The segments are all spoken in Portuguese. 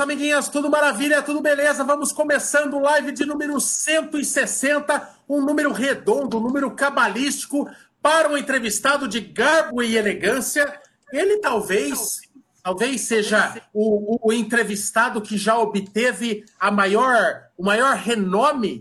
amiguinhos, amiguinhas, tudo maravilha, tudo beleza? Vamos começando live de número 160, um número redondo, um número cabalístico para um entrevistado de garbo e elegância. Ele talvez, talvez seja o, o entrevistado que já obteve a maior, o maior renome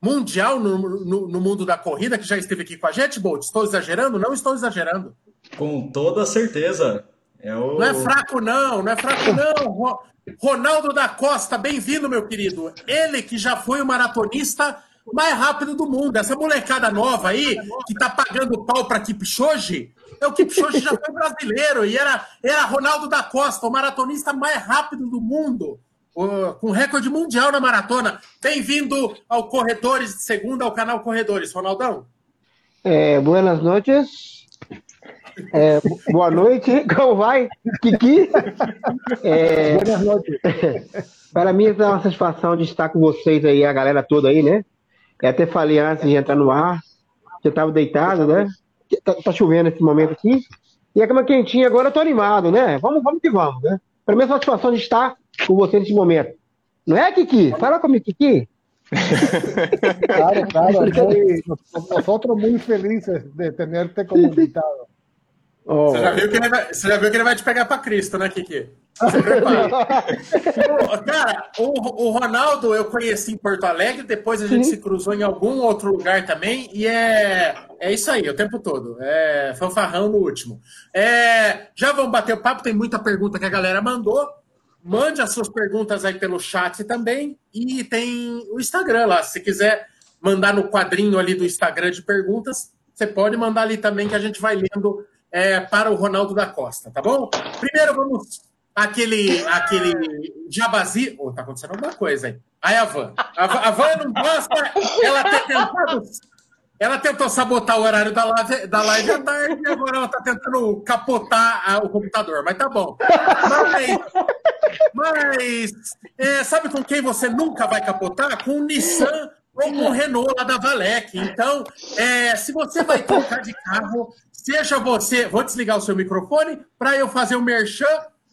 mundial no, no, no mundo da corrida, que já esteve aqui com a gente, Bolt. Estou exagerando? Não estou exagerando. Com toda certeza. É o... Não é fraco, não, não é fraco, não. Ronaldo da Costa, bem-vindo, meu querido. Ele que já foi o maratonista mais rápido do mundo. Essa molecada nova aí, que tá pagando pau pra Kipchoge, é o Kipchoge já foi brasileiro e era, era Ronaldo da Costa, o maratonista mais rápido do mundo, com recorde mundial na maratona. Bem-vindo ao Corredores de Segunda, ao canal Corredores. Ronaldão. É, buenas noches. É, boa noite, como vai? Kiki? É, Boa noite. Para mim é uma satisfação de estar com vocês aí, a galera toda aí, né? Eu até falei antes de entrar no ar, que eu estava deitado, né? Tá, tá, chovendo nesse momento aqui. E a cama quentinha agora eu tô animado, né? Vamos, vamos que vamos, né? Para mim é uma satisfação de estar com você nesse momento. Não é, Kiki? Fala comigo, Kiki. claro, claro, nosotros muy felices de tenerte como invitado. Oh. Você, já viu que ele vai, você já viu que ele vai te pegar para Cristo, né, Kiki? Cara, o, o, Ronaldo eu conheci em Porto Alegre, depois a gente Sim. se cruzou em algum outro lugar também, e é, é isso aí, o tempo todo. É fanfarrão no último. É, já vamos bater o papo, tem muita pergunta que a galera mandou. Mande as suas perguntas aí pelo chat também. E tem o Instagram lá. Se quiser mandar no quadrinho ali do Instagram de perguntas, você pode mandar ali também que a gente vai lendo é, para o Ronaldo da Costa, tá bom? Primeiro vamos aquele aquele jabazi. Oh, tá acontecendo alguma coisa aí. Aí a Van. A, a Van não gosta, ela tentado. Ela tentou sabotar o horário da live, da live à tarde e agora ela está tentando capotar a, o computador, mas tá bom. Mas, mas é, sabe com quem você nunca vai capotar? Com o Nissan ou com o Renault lá da Valec. Então, é, se você vai trocar de carro, Seja você. Vou desligar o seu microfone para eu fazer o um merchan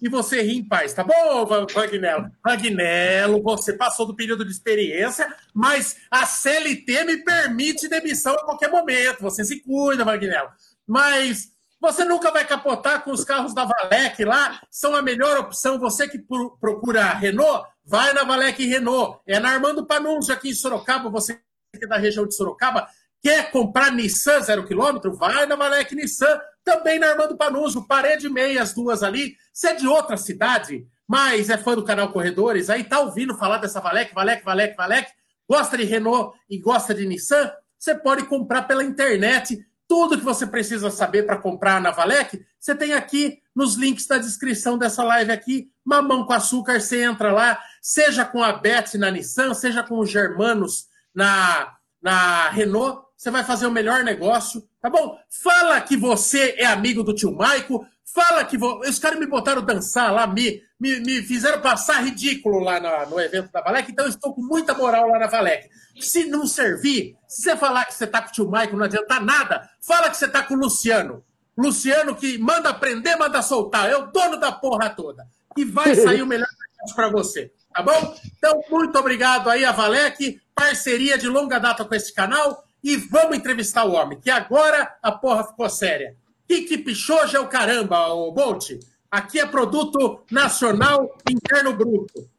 e você rir em paz, tá bom, Vagnello? Vagnello, você passou do período de experiência, mas a CLT me permite demissão a qualquer momento. Você se cuida, Vagnello. Mas você nunca vai capotar com os carros da Valec lá, são a melhor opção. Você que procura Renault, vai na Valec Renault. É na Armando Panunzio aqui em Sorocaba, você que é da região de Sorocaba, Quer comprar Nissan zero quilômetro? Vai na Malek Nissan, também na Armando Panuso, parede meia, as duas ali. Se é de outra cidade, mas é fã do canal Corredores, aí tá ouvindo falar dessa Valec, Valec, Valec, Valec, gosta de Renault e gosta de Nissan, você pode comprar pela internet. Tudo que você precisa saber para comprar na Valec, você tem aqui nos links da descrição dessa live aqui. Mamão com açúcar, você entra lá, seja com a Beth na Nissan, seja com os Germanos na, na Renault, você vai fazer o melhor negócio, tá bom? Fala que você é amigo do tio Maico, fala que vo... os caras me botaram dançar lá, me, me, me fizeram passar ridículo lá no, no evento da Valec, então eu estou com muita moral lá na Valec. Se não servir, se você falar que você tá com o tio Maico, não adianta nada, fala que você tá com o Luciano. Luciano que manda prender, manda soltar, é o dono da porra toda. E vai sair o melhor negócio para você, tá bom? Então, muito obrigado aí a Valec, parceria de longa data com esse canal e vamos entrevistar o homem, que agora a porra ficou séria. Kiki Pichoja é o caramba, o Bolt. Aqui é produto nacional interno bruto.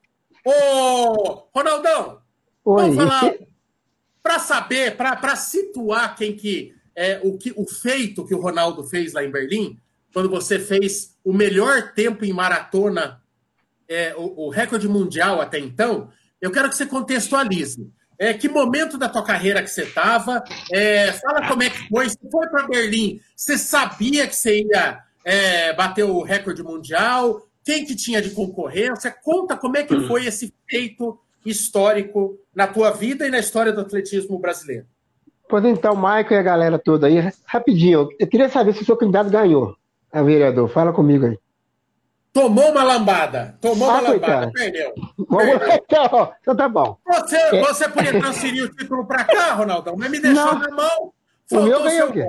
Ô, Ronaldão, Oi. vamos falar para saber, para situar quem que é o que o feito que o Ronaldo fez lá em Berlim, quando você fez o melhor tempo em maratona, é, o, o recorde mundial até então, eu quero que você contextualize. É, que momento da tua carreira que você estava? É, fala como é que foi. Você foi para Berlim, você sabia que você ia é, bater o recorde mundial? Quem que tinha de concorrência? Conta como é que foi esse feito histórico na tua vida e na história do atletismo brasileiro. Pois então, Maicon e a galera toda aí, rapidinho, eu queria saber se o seu candidato ganhou, a vereador. Fala comigo aí. Tomou uma lambada. Tomou ah, uma lambada. Perdeu. perdeu. Então, então tá bom. Você, é. você podia transferir o título para cá, Ronaldão, mas me deixou Não. na mão. O meu ganhou o quê?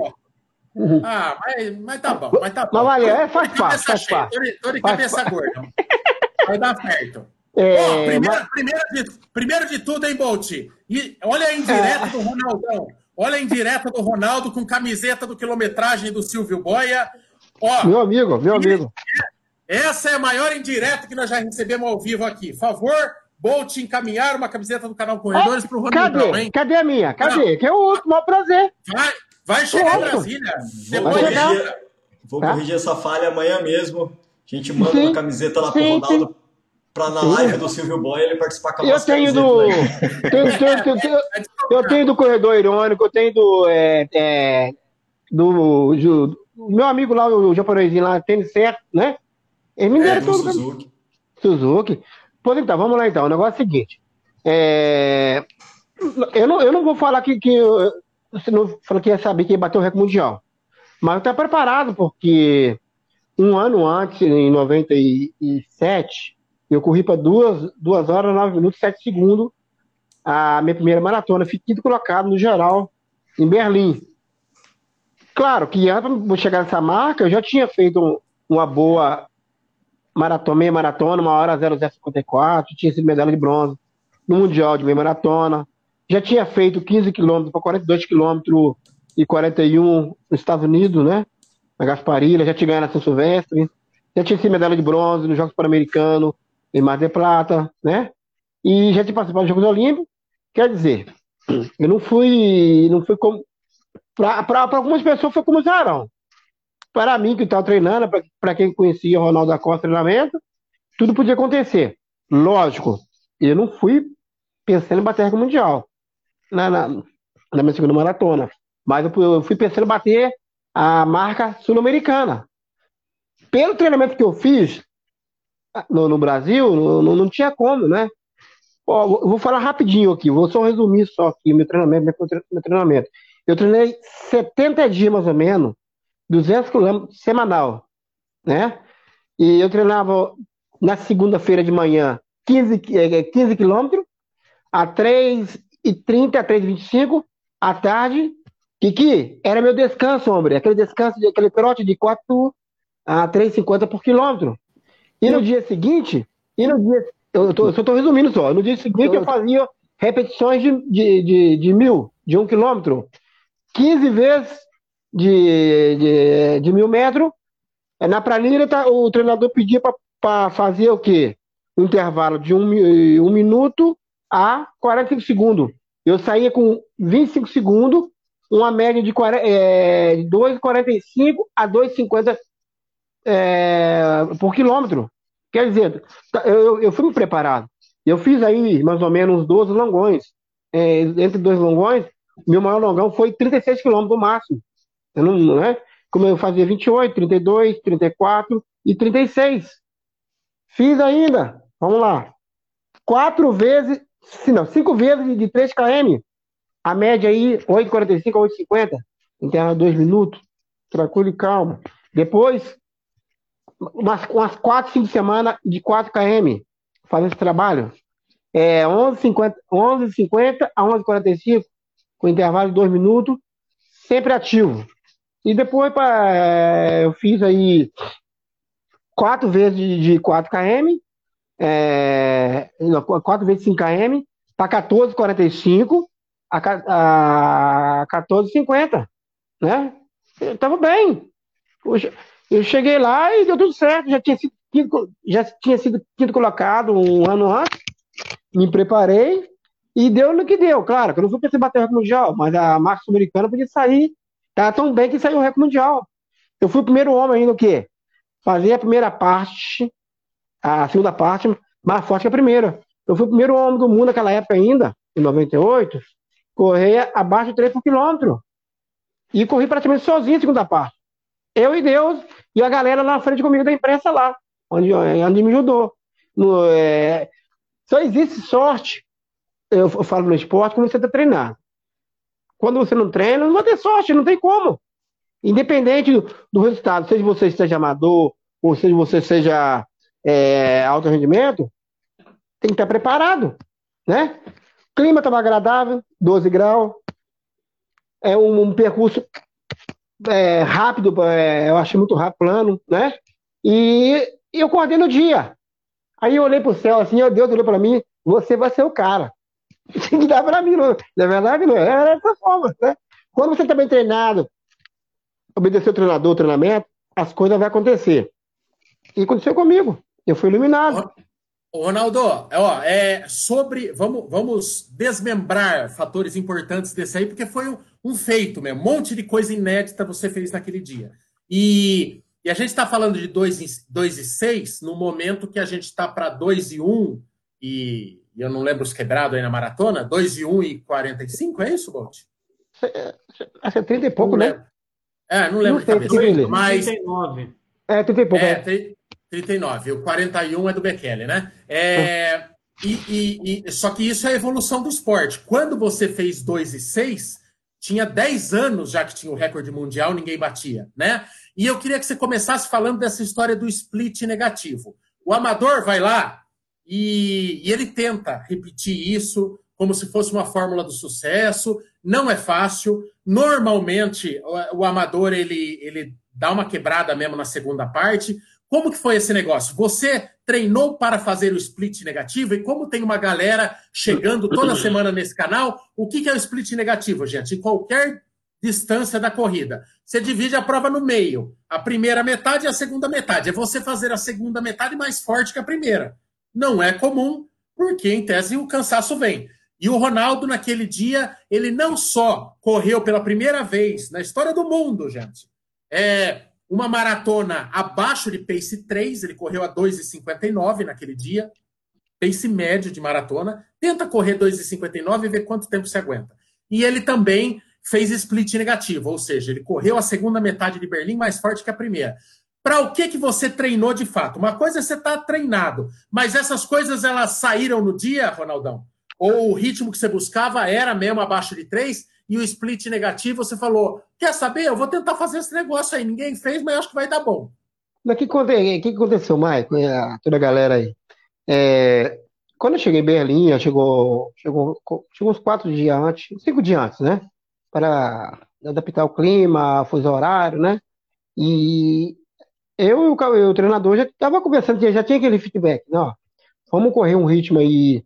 Uhum. Ah, mas, mas tá bom, mas tá bom. Mas olha, é, faz parte, faz parte. Tô de, cabeça gorda. Vai dar certo. É, primeiro, mas... primeiro, de, primeiro de tudo, hein, Bolt? E olha a indireta é... do Ronaldão. Olha a indireta do Ronaldo com camiseta do quilometragem do Silvio Boia. Ó, meu amigo, meu amigo. Essa é a maior indireta que nós já recebemos ao vivo aqui. Favor, Bolt encaminhar uma camiseta do canal Corredores para o Ronaldo. Cadê? hein? Cadê a minha? Cadê? Não. Que é o último, maior prazer. Vai, vai chegar em Brasília. Vou, corrigir, vou tá? corrigir essa falha amanhã mesmo. A gente manda sim, uma camiseta lá para o Ronaldo para na live do Silvio Boy ele participar com a Eu tenho do. tenho, tenho, tenho, eu tenho do Corredor Irônico, eu tenho do. É, é, do, do, meu amigo lá, o japonesinho lá, tênis certo, né? Ele me é, tudo. Suzuki. Suzuki. Pois então, vamos lá então. O negócio é o seguinte. É... Eu, não, eu não vou falar que, que você não falou que ia saber que ia bater o recorde mundial. Mas eu estou preparado, porque um ano antes, em 97, eu corri para duas, duas horas, nove minutos, sete segundos a minha primeira maratona. Fiquei quinto colocado no geral em Berlim. Claro que antes de chegar nessa marca, eu já tinha feito uma boa maratona, meia maratona, uma hora 0054, tinha sido medalha de bronze no Mundial de meia maratona. Já tinha feito 15 quilômetros para 42 quilômetros e 41 nos Estados Unidos, né? Na Gasparilha, já tinha ganhado na São Silvestre. Já tinha sido medalha de bronze nos Jogos Pan-Americanos, em Mar de Plata, né? E já tinha participado dos Jogos Olímpicos. Quer dizer, eu não fui, não fui como para algumas pessoas foi como Zarão. Para mim, que estava treinando, para quem conhecia o Ronaldo da Costa treinamento, tudo podia acontecer. Lógico, eu não fui pensando em bater recorde mundial na, na, na, minha segunda maratona. Mas eu, eu fui pensando em bater a marca sul-americana. Pelo treinamento que eu fiz no, no Brasil, não, não tinha como, né? Ó, vou falar rapidinho aqui, vou só resumir só aqui meu treinamento, meu treinamento. Eu treinei 70 dias mais ou menos, 200 quilômetros semanal, né? E eu treinava na segunda-feira de manhã 15, 15 quilômetros, a 3h30, a 3h25, à tarde. Kiki, era meu descanso, homem. Aquele descanso, aquele trote de 4 a 3,50 por quilômetro. E no dia seguinte, e no dia. Eu, tô, eu só estou resumindo só. No dia seguinte eu fazia repetições de, de, de, de mil, de um quilômetro. 15 vezes de, de, de mil metros. É, na planilha, tá, o treinador pedia para fazer o quê? Um intervalo de um, um minuto a 45 segundos. Eu saía com 25 segundos, uma média de é, 2,45 a 2,50 é, por quilômetro. Quer dizer, tá, eu, eu fui me preparado. Eu fiz aí mais ou menos 12 longões. É, entre dois longões, meu maior longão foi 36 quilômetros no máximo. Eu não, né? Como eu fazia 28, 32, 34 e 36. Fiz ainda, vamos lá, quatro vezes, não, cinco vezes de 3 km. A média aí, 8,45 a 8,50. Intervalo dois minutos. Tranquilo e calmo. Depois, umas, umas 4, 5 semanas de 4 km fazendo esse trabalho. É 11,50 11, 50 a 11,45 com intervalo de dois minutos, sempre ativo. E depois pra, é, eu fiz aí quatro vezes de, 4 km, é, não, quatro vezes 5 km, para 14,45 a, a 14,50, né? Eu tava bem. Eu cheguei lá e deu tudo certo, já tinha sido quinto, já tinha sido quinto colocado um ano antes, me preparei, e deu no que deu, claro, que eu não fui pensar bater o recorde mundial, mas a marca americana podia sair. Tá tão bem que saiu o recorde mundial. Eu fui o primeiro homem ainda o quê? Fazer a primeira parte, a segunda parte, mais forte que a primeira. Eu fui o primeiro homem do mundo naquela época ainda, em 98, correr abaixo de 3 por quilômetro. E corri praticamente sozinho a segunda parte. Eu e Deus, e a galera na frente comigo da imprensa lá, onde, onde me ajudou. No, é... Só existe sorte eu falo no esporte, quando você está treinando. Quando você não treina, não vai ter sorte, não tem como. Independente do, do resultado, seja você esteja amador, ou seja você seja é, alto rendimento, tem que estar preparado, né? O clima estava agradável, 12 graus, é um, um percurso é, rápido, é, eu achei muito rápido, plano, né? E, e eu acordei no dia. Aí eu olhei pro céu assim, ó, Deus olhou para mim, você vai ser o cara. Tem que dar para mim, não. na verdade, não é dessa forma, né? Quando você está bem treinado, obedecer o treinador, o treinamento, as coisas vão acontecer. E aconteceu comigo. Eu fui iluminado. Ronaldo, ó, é sobre. Vamos, vamos desmembrar fatores importantes desse aí, porque foi um, um feito mesmo. Um monte de coisa inédita você fez naquele dia. E, e a gente está falando de 2 e, 2 e 6 no momento que a gente está para 2 e 1 e, e, eu não lembro os quebrados aí na maratona, 2 e 1 e 45, é isso, Bolt? Acho que é 30 e pouco, não né? Lembro. É, não lembro não de cabeça. Mas... 39. É, 30 e pouco. É, é. 39. O 41 é do Bekele, né? É, e, e, e, só que isso é a evolução do esporte. Quando você fez 2 e 6, tinha 10 anos já que tinha o recorde mundial, ninguém batia, né? E eu queria que você começasse falando dessa história do split negativo. O amador vai lá e, e ele tenta repetir isso como se fosse uma fórmula do sucesso. Não é fácil. Normalmente, o, o amador ele, ele dá uma quebrada mesmo na segunda parte. Como que foi esse negócio? Você treinou para fazer o split negativo? E como tem uma galera chegando toda semana nesse canal, o que é o split negativo, gente? Em qualquer distância da corrida. Você divide a prova no meio. A primeira metade e a segunda metade. É você fazer a segunda metade mais forte que a primeira. Não é comum, porque em tese o cansaço vem. E o Ronaldo, naquele dia, ele não só correu pela primeira vez na história do mundo, gente, é, uma maratona abaixo de pace 3, ele correu a 2,59 naquele dia, pace médio de maratona. Tenta correr 2,59 e ver quanto tempo se aguenta. E ele também fez split negativo, ou seja, ele correu a segunda metade de Berlim mais forte que a primeira. Para o que que você treinou de fato? Uma coisa é você estar tá treinado, mas essas coisas elas saíram no dia, Ronaldão? Ou o ritmo que você buscava era mesmo abaixo de 3? e o split negativo, você falou: quer saber? Eu vou tentar fazer esse negócio aí. Ninguém fez, mas acho que vai dar bom. O que, que aconteceu, Maicon, toda a galera aí? É, quando eu cheguei em Berlim, chegou, chegou, chegou uns quatro dias antes, cinco dias antes, né? Para adaptar o clima, fuso horário, né? E eu e o, o, treinador já estava conversando, já tinha aquele feedback, né? Ó, vamos correr um ritmo aí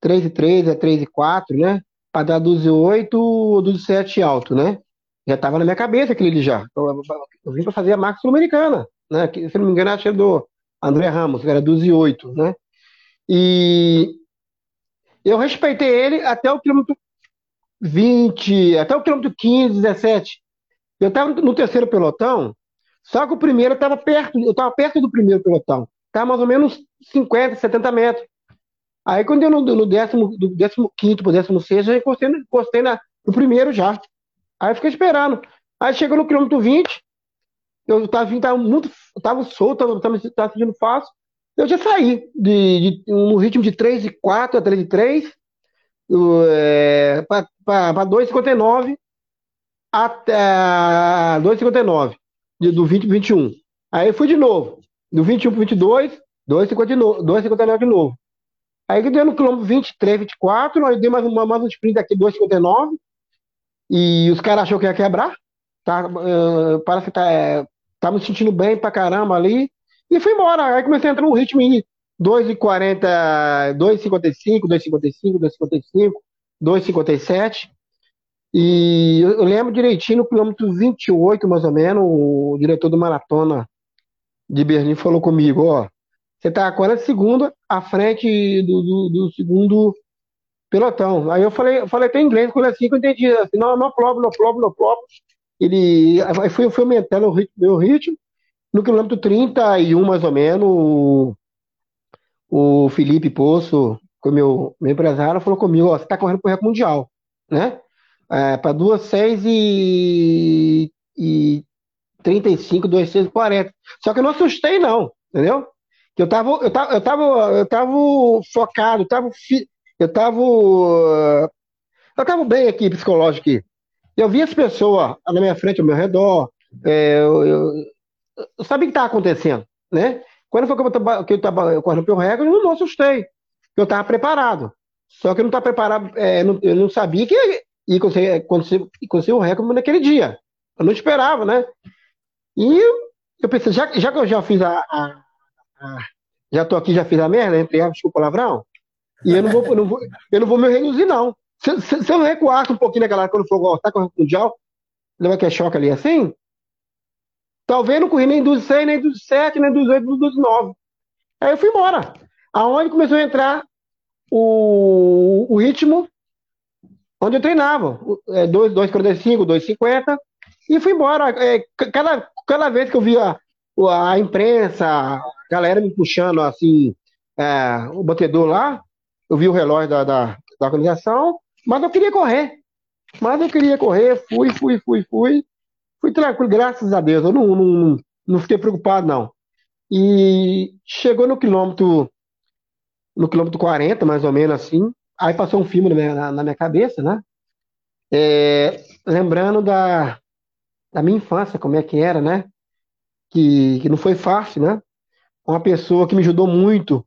3 e 3 a 3 e 4, né? para dar 12,8 ou 12,7 alto, né? Já estava na minha cabeça aquele já. Eu, eu, vim para fazer a marca sul-americana, né? Que, se não me engano, que é do André Ramos, que era 12,8, né? E eu respeitei ele até o quilômetro 20, até o quilômetro 15, 17. Eu estava no terceiro pelotão, só que o primeiro estava perto, eu estava perto do primeiro pelotão. Estava mais ou menos 50, 70 metros. Aí quando eu no, no décimo, do décimo quinto pro décimo sexto, eu encostei, encostei na, no primeiro já. Aí fiquei esperando. Aí chegou no quilômetro 20, eu tava, tava muito, tava solto, tava, tava, tava sentindo fácil. Eu já saí de, de um ritmo de 3 e 4 a 3 e 3 é, para 2,59 até 2,59 do 20 para 21. Aí fui de novo, do 21 para 22, 2,59 de novo. Aí que deu no quilômetro 23, 24, aí dei mais, uma, mais um sprint aqui, 2,59, e os caras achou que ia quebrar, tá, uh, parece que tá, é, tá me sentindo bem pra caramba ali, e fui embora. Aí comecei a entrar no ritmo em 2,40, 2,55, 2,55, 2,55, 2,57, e eu lembro direitinho, no quilômetro 28, mais ou menos, o diretor do maratona de Berlim falou comigo, ó, você está 40 segundos à frente do, do, do, segundo pelotão. Aí eu falei, eu falei até em inglês, quando assim que eu entendi. Assim, não, não problem, não problem, não problem. Ele aí foi, foi aumentando o ritmo, meu ritmo. No quilômetro 31, mais ou menos, o, o Felipe Poço, que é meu, meu empresário, falou comigo, ó, você está correndo para o recorde mundial, né? É, para 2, 6 e, e 35, 2, 6 e 40. Só que eu não assustei, não, entendeu? que eu tava, eu tava, eu tava, eu tava focado, eu tava, eu tava, eu tava bem aqui, psicológico aqui. Eu vi as pessoas na minha frente, ao meu redor, é, eu, eu, eu, sabia o que estava acontecendo, né? Quando foi que eu que eu tava correndo pelo recorde, eu não assustei, eu estava preparado. Só que eu não estava preparado, é, não, eu não sabia que ia conseguir, conseguir, conseguir o recorde naquele dia. Eu não esperava, né? E eu pensei, já, já que eu já fiz a, a já tô aqui, já fiz a merda, entre aspas, desculpa o palavrão, e eu não vou, não vou, eu não vou me reduzir, não. Se, se, se eu recuasse um pouquinho naquela quando for voltar com o Mundial, leva que é choque ali assim, talvez não corri nem dos 6, nem dos 7, nem dos 8, nem dos 9. Aí eu fui embora. Aonde começou a entrar o, o ritmo onde eu treinava. 2,45, 2,50, e fui embora. É, cada, cada vez que eu via a, a imprensa, a galera me puxando assim, é, o batedor lá, eu vi o relógio da, da, da organização, mas eu queria correr. Mas eu queria correr, fui, fui, fui, fui. Fui tranquilo, graças a Deus. Eu não, não, não fiquei preocupado, não. E chegou no quilômetro, no quilômetro 40, mais ou menos assim. Aí passou um filme na minha, na minha cabeça, né? É, lembrando da, da minha infância, como é que era, né? Que, que não foi fácil, né? Uma pessoa que me ajudou muito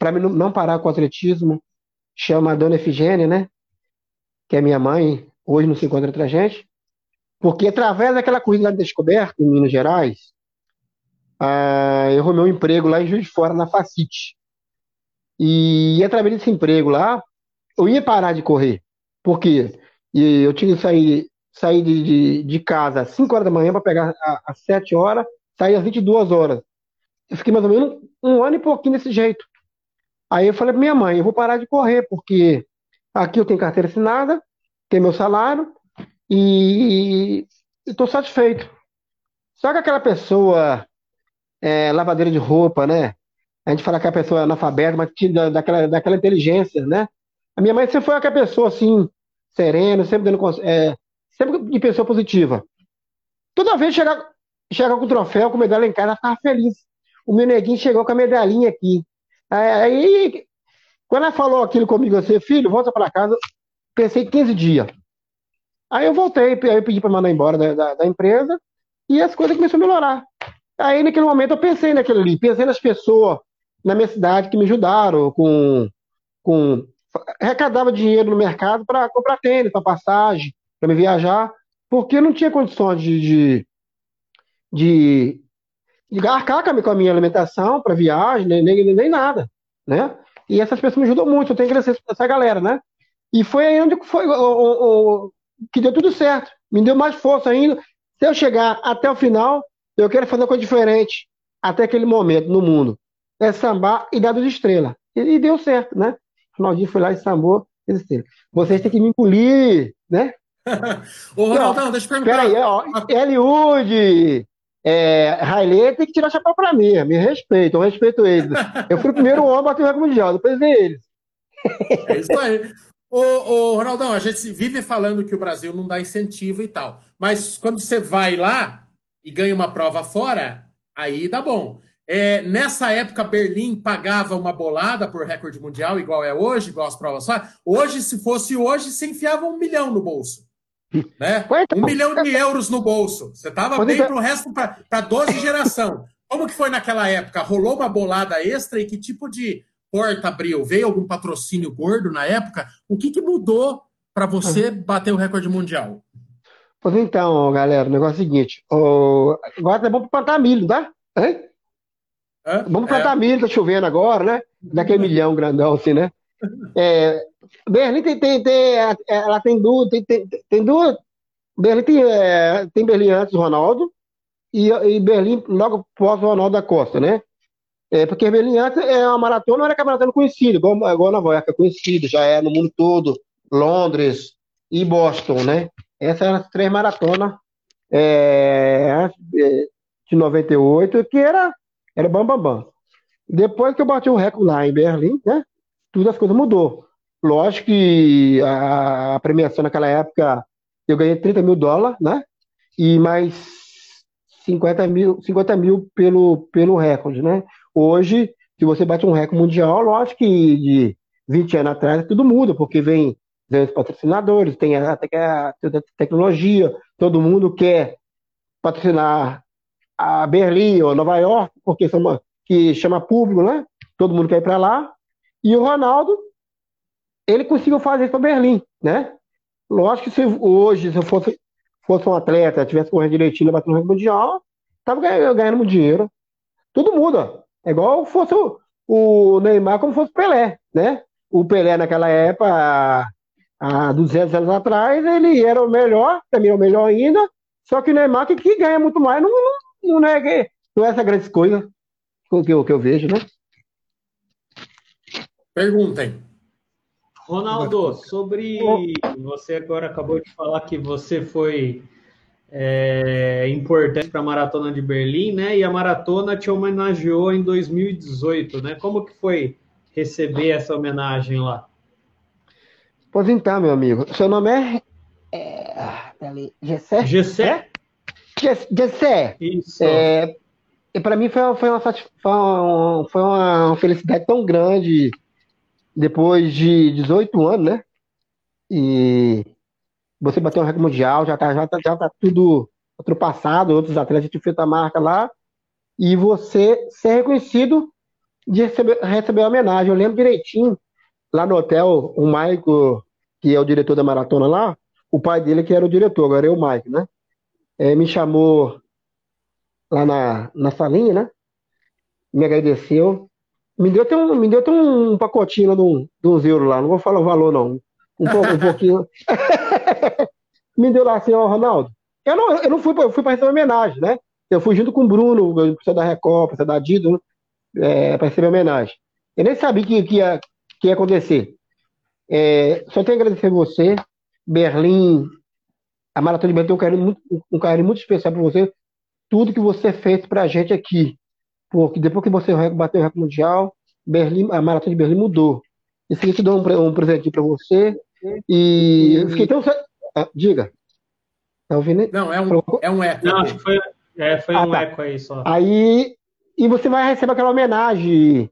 para não parar com o atletismo, chama a Dona Efigênia, né? Que é minha mãe, hoje não se encontra entre a gente. Porque através daquela corrida de descoberta em Minas Gerais, ah, eu arrumei um emprego lá em Juiz de Fora, na Facite. E através desse emprego lá, eu ia parar de correr. Por quê? E eu tinha que sair, sair de, de, de casa às 5 horas da manhã para pegar às 7 horas, sair às 22 horas. Eu fiquei mais ou menos um ano e pouquinho desse jeito. Aí eu falei para minha mãe, eu vou parar de correr, porque aqui eu tenho carteira assinada, tenho meu salário e estou satisfeito. Só que aquela pessoa, é, lavadeira de roupa, né? A gente fala que a pessoa é analfabeta, mas tinha daquela, daquela inteligência, né? A minha mãe sempre foi aquela pessoa assim, serena, sempre dando é, sempre de pessoa positiva. Toda vez chega, chega com o troféu, com medalha em casa, ela ficava feliz. O meu neguinho chegou com a medalhinha aqui. Aí, quando ela falou aquilo comigo, assim, filho, volta para casa, pensei 15 dias. Aí eu voltei, aí eu pedi para mandar embora da, da, da, empresa e as coisas começaram a melhorar. Aí naquele momento eu pensei naquilo ali, pensei nas pessoas na minha cidade que me ajudaram com, com arrecadava dinheiro no mercado para comprar tênis, para passagem, para me viajar, porque não tinha condições de, de, de, de arcar com a minha alimentação para viagem, nem, nem, nem, nada, né? E essas pessoas me ajudam muito, eu tenho que agradecer essa galera, né? E foi aí onde foi o, o, o, que deu tudo certo, me deu mais força ainda. Se eu chegar até o final, eu quero fazer uma coisa diferente até aquele momento no mundo. É sambar e dar duas estrelas. E, e deu certo, né? Ronaldinho foi lá e sambou. Vocês têm que me engolir, né? Ô, Ronaldão, deixa eu perguntar. Peraí, ó, Eliud, é, Railê tem que tirar chapéu pra mim, me respeito, eu respeito eles. Eu fui o primeiro homem a bater o recorde mundial, depois eles. É isso aí. Ô, ô, Ronaldão, a gente vive falando que o Brasil não dá incentivo e tal, mas quando você vai lá e ganha uma prova fora, aí dá bom. É, nessa época, Berlim pagava uma bolada por recorde mundial, igual é hoje, igual as provas só. Hoje, se fosse hoje, você enfiava um milhão no bolso. Né? Um milhão de euros no bolso. Você estava bem para o resto, para 12 geração. Como que foi naquela época? Rolou uma bolada extra e que tipo de porta abriu? Veio algum patrocínio gordo na época? O que, que mudou para você bater o recorde mundial? Pois então, galera, o negócio é o seguinte. O... Agora é bom para plantar milho, tá? Hein? Vamos plantar é. milho, tá chovendo agora, né? Daquele milhão grandão, assim, né? É, Berlim tem, tem, tem, é, ela tem duas, tem, tem, tem duas. Berlim tem, é, tem Berlim antes do Ronaldo e, e Berlim logo pós o Ronaldo da Costa, né? É, porque Berlim antes é uma maratona, não era que a maratona conhecida, igual, igual Nova York é conhecida, já é no mundo todo, Londres e Boston, né? Essas eram as três maratonas é, de 98, que era era bam, bam, bam. Depois que eu bati o recorde lá em Berlim, né? Tudo as coisas mudou. Lógico que a, a premiação naquela época eu ganhei 30 mil dólares, né? E mais 50 mil, 50 mil pelo, pelo recorde, né? Hoje, se você bate um recorde mundial, lógico que de 20 anos atrás tudo muda, porque vem, vem os patrocinadores, tem até a, a tecnologia, todo mundo quer patrocinar a Berlim ou Nova York, porque são uma, que chama público, né? Todo mundo quer ir para lá. E o Ronaldo, ele conseguiu fazer isso para Berlim, né? Lógico que se hoje, se eu fosse, fosse um atleta, tivesse correndo direitinho, batendo no mundial, tava ganhando, ganhando dinheiro. Tudo muda. É igual fosse o, o Neymar como fosse Pelé, né? O Pelé naquela época, há 200 anos atrás, ele era o melhor, também é o melhor ainda, só que o Neymar que, que ganha muito mais, não, não, não, é, não é essa grande coisa que eu, que eu vejo, né? Perguntem. Ronaldo, sobre você agora acabou de falar que você foi é, importante para a maratona de Berlim, né? E a maratona te homenageou em 2018, né? Como que foi receber essa homenagem lá? Pois então, meu amigo, seu nome é, é Gessé? Gessé? Isso. É, e para mim foi, uma, foi, uma, foi uma felicidade tão grande depois de 18 anos, né? E você bateu o recorde mundial, já tá, já tá, já tá tudo ultrapassado, outros atletas tinham feito a marca lá, e você ser reconhecido de receber, receber a homenagem. Eu lembro direitinho, lá no hotel, o Maico, que é o diretor da maratona lá, o pai dele que era o diretor, agora é o Mike, né? É, me chamou lá na, na salinha, né? Me agradeceu. Me deu até um, me deu até um pacotinho de, de uns euros lá, não vou falar o valor, não. Um, pouco, um pouquinho. me deu lá assim, ó, Ronaldo. Eu não, eu não fui, eu fui para receber homenagem, né? Eu fui junto com o Bruno, pessoal da Record, pessoal da Dido, é, para receber homenagem. Eu nem sabia que, que, ia, que ia acontecer. É, só tenho a agradecer a você, Berlim, a Maratona de Berlim tem um carinho muito, um carinho muito especial para você. Tudo que você fez para a gente aqui. Porque depois que você bateu o recorde mundial, Berlim, a Maratona de Berlim mudou. Isso aqui te dou um, um presente para você. E eu fiquei tão. Ah, diga. Tá ouvindo? Não, é um, é um eco. Não, acho que foi, é, foi ah, um tá. eco aí só. Aí. E você vai receber aquela homenagem.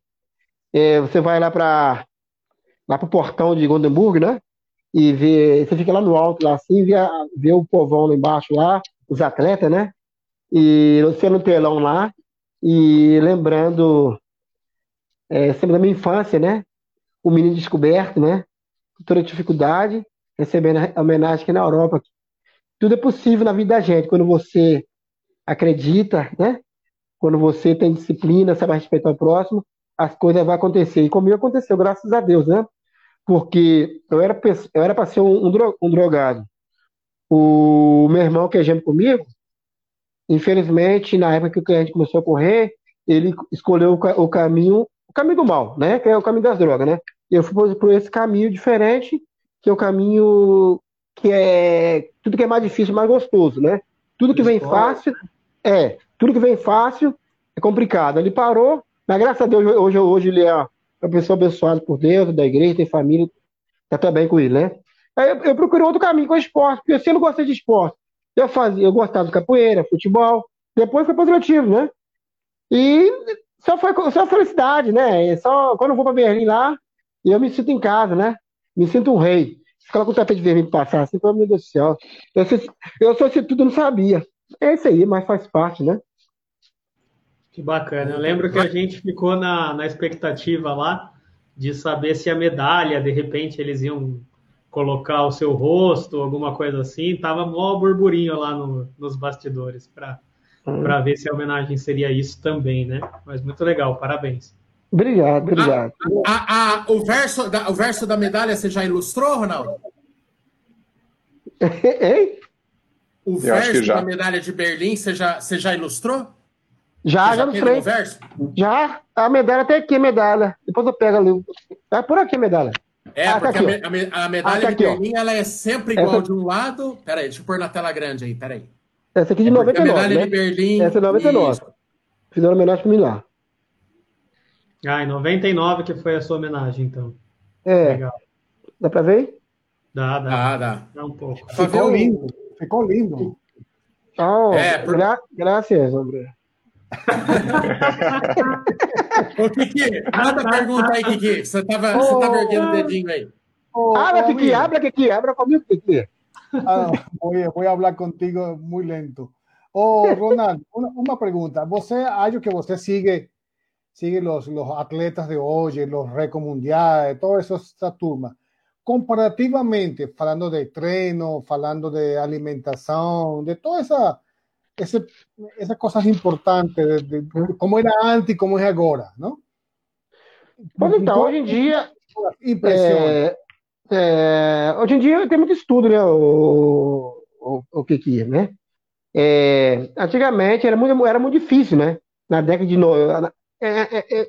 É, você vai lá para lá pro portão de Gondenburg, né? E vê, você fica lá no alto, lá assim, vê, vê o povão lá embaixo, lá, os atletas, né? E você no telão lá, e lembrando é, sempre da minha infância, né? O menino descoberto, né? Toda dificuldade, recebendo a homenagem aqui na Europa. Tudo é possível na vida da gente, quando você acredita, né? Quando você tem disciplina, sabe respeitar o próximo, as coisas vão acontecer. E comigo aconteceu, graças a Deus, né? Porque eu era eu era para ser um, um, drogado. O meu irmão que é gêmeo comigo, infelizmente, na época que a gente começou a correr, ele escolheu o, o caminho, o caminho do mal, né? Que é o caminho das drogas, né? Eu fui por esse caminho diferente, que é o caminho que é tudo que é mais difícil, mais gostoso, né? Tudo que vem fácil, é, tudo que vem fácil é complicado. Ele parou, mas graças a Deus, hoje, hoje ele é uma pessoa abençoada por Deus, da igreja, tem família, tá bem com ele, né? Aí eu, eu procurei outro caminho com o esporte, porque eu sempre gostei de esporte. Eu fazia, eu gostava de capoeira, futebol, depois foi positivo, né? E só foi só felicidade, né? Só quando eu vou para Berlim lá, eu me sinto em casa, né? Me sinto um rei. Ficar com o tapete vermelho passar assim, meu Deus do céu. Eu, eu só se tudo não sabia. É isso aí, mas faz parte, né? Que bacana. Eu lembro que a gente ficou na, na expectativa lá de saber se a medalha, de repente, eles iam colocar o seu rosto, alguma coisa assim. Tava mó burburinho lá no, nos bastidores para hum. para ver se a homenagem seria isso também, né? Mas muito legal, parabéns. Obrigado, obrigado. A, a, a, o, verso da, o verso da medalha você já ilustrou, Ronaldo? Hein? O verso da medalha de Berlim você já, você já ilustrou? Já, já, já no Já, a medalha tem aqui, a medalha. Depois eu pego ali. Tá por aqui a medalha. É, ah, tá porque tá aqui, a, a, medalha ah, tá de Berlim, ela é sempre igual Essa... de um lado. Peraí, deixa eu pôr na tela grande aí, peraí. Essa aqui de é 99, A medalha né? de Berlim... Essa é 99. Isso. Fizeram homenagem para mim lá. Ah, em 99 que foi a sua homenagem, então. É. Legal. Dá para ver? Dá, dá. Ah, dá. Dá um pouco. Ficou lindo. Ficou lindo. Oh, é, por... gra graças, André. Ô, Kiki, manda pergunta aí, Kiki. Você tava, oh, você tava erguendo o dedinho aí. Oh, habla, Kiki, habla, Kiki, habla comigo, Kiki. Ah, voy, voy, a hablar contigo muy lento. Oh, Ronald, una, una, pregunta. Você, acho que você sigue, sigue los, los atletas de hoy, los récords mundiales, todas esas turmas. Comparativamente, falando de treino, falando de alimentación, de toda esa ese, esas cosas importantes, de, de, de, cómo era antes y cómo es ahora, ¿no? Pois então, hoje em dia. É, é, hoje em dia tem muito estudo, né? O, o, o que que é, né? É, antigamente era muito, era muito difícil, né? Na década de.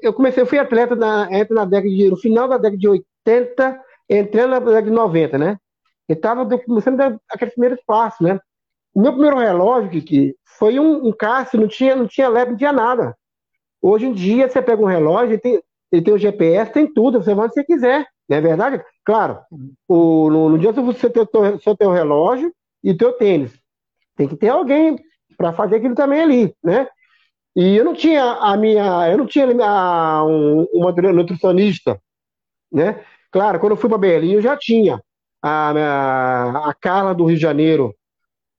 Eu comecei, eu fui atleta na, entre na década de, no final da década de 80, entrando na década de 90, né? Eu estava começando aqueles primeiros passos, né? O meu primeiro relógio, que, que foi um, um Cássio, não tinha, não tinha LED, não tinha nada. Hoje em dia, você pega um relógio, ele tem, ele tem o GPS, tem tudo, você vai onde você quiser, não é verdade? Claro, o, no, no dia você ter o seu teu relógio e o teu tênis. Tem que ter alguém para fazer aquilo também ali, né? E eu não tinha a minha, eu não tinha a, um, uma nutricionista, né? Claro, quando eu fui para Berlim eu já tinha a, a, a Carla do Rio de Janeiro,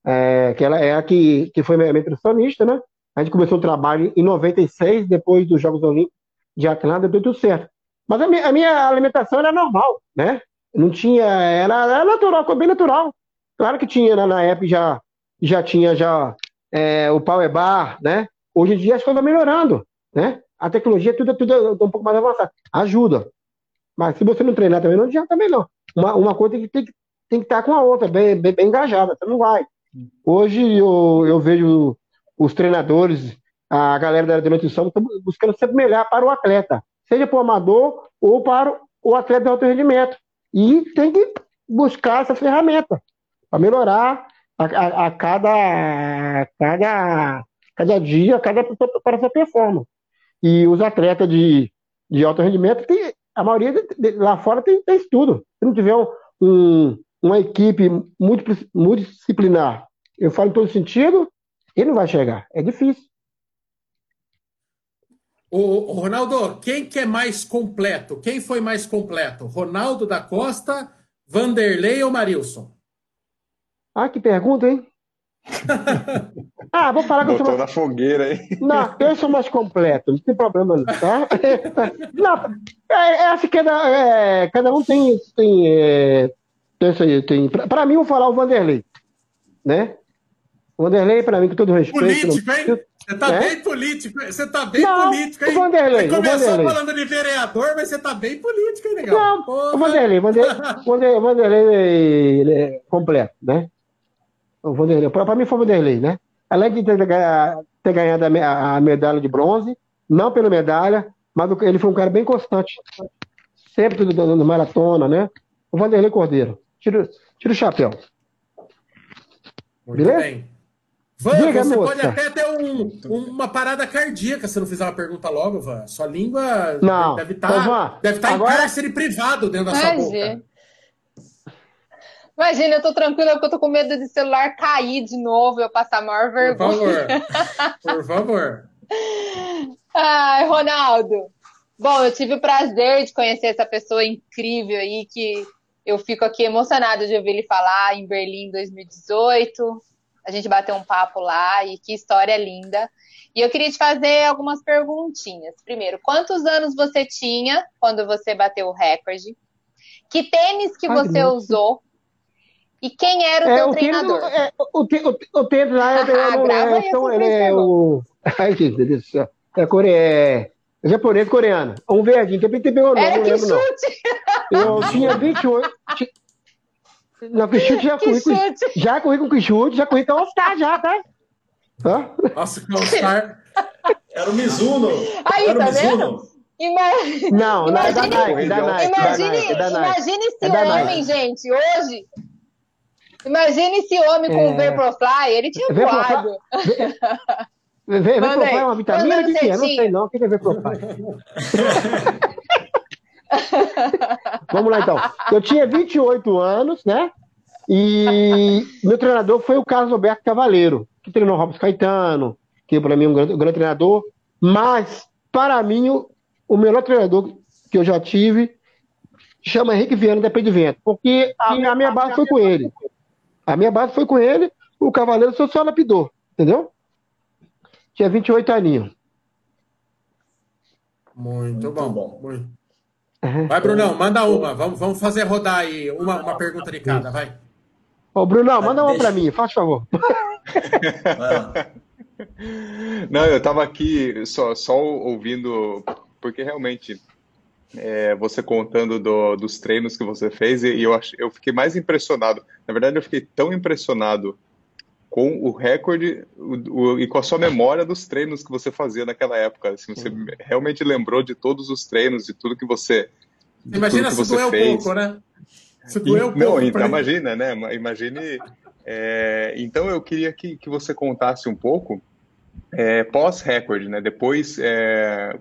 é, que ela é a que, que foi minha nutricionista, né? A gente começou o trabalho em 96, depois dos Jogos Olímpicos de Atlanta, deu tudo certo. Mas a minha, a minha alimentação era normal, né? Não tinha, era, era natural, bem natural. Claro que tinha, né, na época já, já tinha já é, o Power Bar, né? Hoje em dia as coisas estão melhorando, né? A tecnologia tudo, tudo é um pouco mais avançada. Ajuda. Mas se você não treinar também, não adianta também não. Uma, uma coisa tem que, tem, tem que estar com a outra, bem, bem, bem engajada, você não vai. Hoje eu, eu vejo os treinadores, a galera da nutrição, buscando sempre melhor para o atleta, seja para o amador ou para o atleta de alto rendimento. E tem que buscar essa ferramenta para melhorar a, a, a, cada, cada, cada dia, cada para essa performance. E os atletas de, de alto rendimento, tem, a maioria de, de, lá fora tem, tem estudo. Se não tiver um, um, uma equipe multidisciplinar, eu falo em todo sentido, ele não vai chegar. É difícil. O, Ronaldo, quem que é mais completo? Quem foi mais completo? Ronaldo da Costa, Vanderlei ou Marilson? Ah, que pergunta, hein? ah, vou falar que eu sou mais... na fogueira, hein? Não, eu sou mais completo, não tem problema não, tá? não, é, é, acho que cada, é, cada um tem, tem, é, tem, tem para mim, vou falar o Vanderlei, né? O Vanderlei, para mim, com todo respeito. Político, não... hein? Você tá é? bem político, você tá bem não, político, hein? O Vanderlei, você começou Vanderlei. falando de vereador, mas você tá bem político, hein, legal? Não, Porra. o Vanderlei, Vanderlei, Vanderlei, Vanderlei é completo, né? O Vanderlei, para mim foi o Vanderlei, né? Além de ter, ter ganhado a, medalha de bronze, não pela medalha, mas ele foi um cara bem constante. Sempre dando maratona, né? O Vanderlei Cordeiro. Tira, tira o chapéu. Muito Beleza? bem. Van, Diga, você moça. pode até ter um, uma parada cardíaca se não fizer uma pergunta logo, Van. Sua língua não. deve estar tá, deve tá agora... em cárcere privado dentro da sua boca. Imagina, eu tô tranquila porque eu tô com medo de celular cair de novo e eu passar maior vergonha. Por favor. Por favor. Ai, Ronaldo. Bom, eu tive o prazer de conhecer essa pessoa incrível aí que eu fico aqui emocionada de ouvir ele falar em Berlim 2018. A gente bateu um papo lá e que história linda. E eu queria te fazer algumas perguntinhas. Primeiro, quantos anos você tinha quando você bateu o recorde? Que tênis que Ai, você usou? E quem era o é, seu o treinador? Tênis, é, o, o, o tênis lá é, ah, não é, então, ele é o. Ai, gente, Deus do céu. É, core... é japonês coreano. Um verdinho, também tem pegou o nome, não lembro chute. não. Eu tinha 28. Na Quixute já corri com. Já corri com Quixute, já corri com All-Star já, tá? Hã? Nossa, com All-Star. Era o Mizuno. Aí, Era tá vendo? Ima... Não, não, é da Nike, da Nike. Imagine, é imagine esse é homem, gente, hoje. Imagine esse homem com o é... Vaporfly, ele tinha voado. Vaporfly é uma vitamina? O que, que é? Não sei não, o que é Vaporfly? Vamos lá então. Eu tinha 28 anos, né? E meu treinador foi o Carlos Alberto Cavaleiro, que treinou Robson Caetano, que para mim é um grande, um grande, treinador. Mas, para mim, o, o, melhor treinador que eu já tive chama Henrique Viana da Pé de Vento, porque a, a minha base foi com ele. A minha base foi com ele, o Cavaleiro só, só lapidou, entendeu? Tinha 28 aninhos. Muito, Muito bom. bom. Muito. Vai, Brunão, manda uma. Vamos, vamos fazer rodar aí uma, uma pergunta de cada, vai. Ô, Brunão, manda uma para mim, faz favor. Não, eu estava aqui só, só ouvindo, porque realmente é, você contando do, dos treinos que você fez e, eu, ach, eu fiquei mais impressionado. Na verdade, eu fiquei tão impressionado com o recorde o, o, e com a sua memória dos treinos que você fazia naquela época. Assim, você uhum. realmente lembrou de todos os treinos, de tudo que você. Imagina se doeu um pouco, né? Se doeu um pouco. Não, então, imagina, né? Imagine. É, então eu queria que, que você contasse um pouco é, pós-recorde, né? Depois é,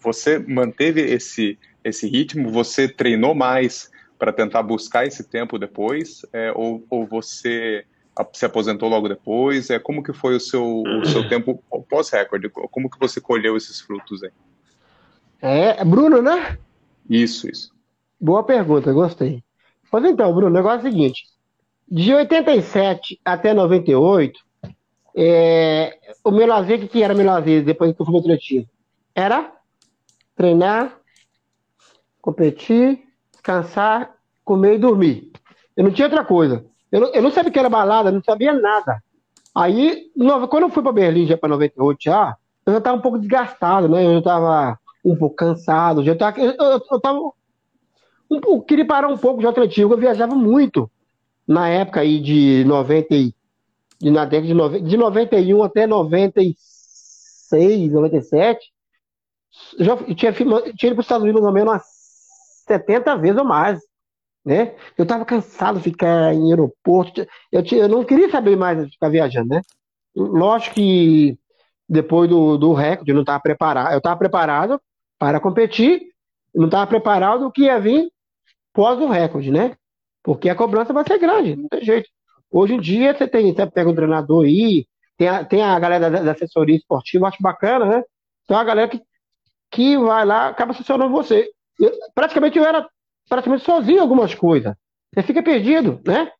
você manteve esse esse ritmo, você treinou mais para tentar buscar esse tempo depois, é, ou, ou você se aposentou logo depois? É, como que foi o seu, o seu tempo pós-recorde? Como que você colheu esses frutos aí? É, Bruno, né? Isso, isso. Boa pergunta, gostei. Pois então, Bruno, o negócio é o seguinte. De 87 até 98, é, o meu lazer, o que era meu lazer depois que eu fui atletismo? Era treinar, competir, descansar, comer e dormir. Eu não tinha outra coisa. Eu não, eu não sabia que era balada, não sabia nada. Aí, quando eu fui para Berlim, já para 98 já, eu já estava um pouco desgastado, né? Eu já estava um pouco cansado, já tava, eu, eu, eu tava um pouco, queria parar um pouco de atletismo, eu viajava muito na época aí de 90 de, na década de, 90, de 91 até 96, 97, eu já eu tinha, tinha ido para os Estados Unidos pelo menos umas 70 vezes ou mais né? Eu estava cansado de ficar em aeroporto, eu, eu não queria saber mais de ficar viajando, né? Lógico que depois do, do recorde, eu não estava preparado, eu estava preparado para competir, não estava preparado o que ia vir pós o recorde, né? Porque a cobrança vai ser grande, não tem jeito. Hoje em dia você tem, você pega um treinador aí, tem a, tem a galera da, da assessoria esportiva, acho bacana, né? Então a galera que, que vai lá, acaba assessorando você. Eu, praticamente eu era praticamente sozinho algumas coisas. Você fica perdido, né?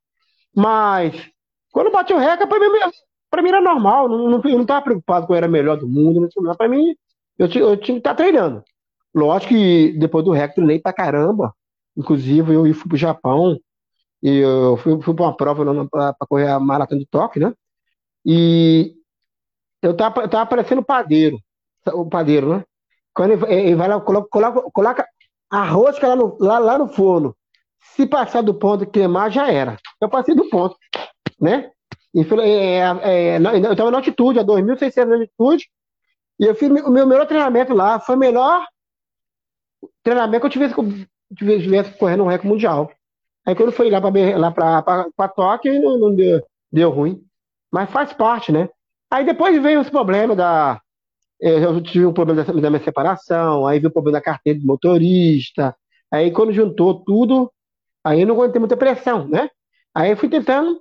Mas quando bate o recorde, para mim, pra mim era normal. Não, não, eu não estava preocupado com era melhor do mundo. Para mim, eu, eu tinha que estar tá treinando. Lógico que depois do recorde, treinei pra caramba. Inclusive, eu fui pro Japão. E eu fui, fui para uma prova para correr a maratona de Tóquio, né? E eu tava, eu tava parecendo padeiro. O padeiro, né? Quando ele, ele vai lá, coloca, coloca a rosca lá no, lá, lá no forno. Se passar do ponto queimar, já era. Eu passei do ponto, né? E, é, é, eu estava na altitude, a 2.600 de altitude, e eu fiz o meu melhor treinamento lá. Foi o melhor treinamento que eu tivesse, tivesse, tivesse correndo um recorde mundial. Aí quando foi lá para lá para Tóquio, não, não deu, deu ruim. Mas faz parte, né? Aí depois veio os problemas da, eu tive um problema da, minha separação, aí veio o problema da carteira de motorista, aí quando juntou tudo, aí eu não aguentei muita pressão, né? Aí eu fui tentando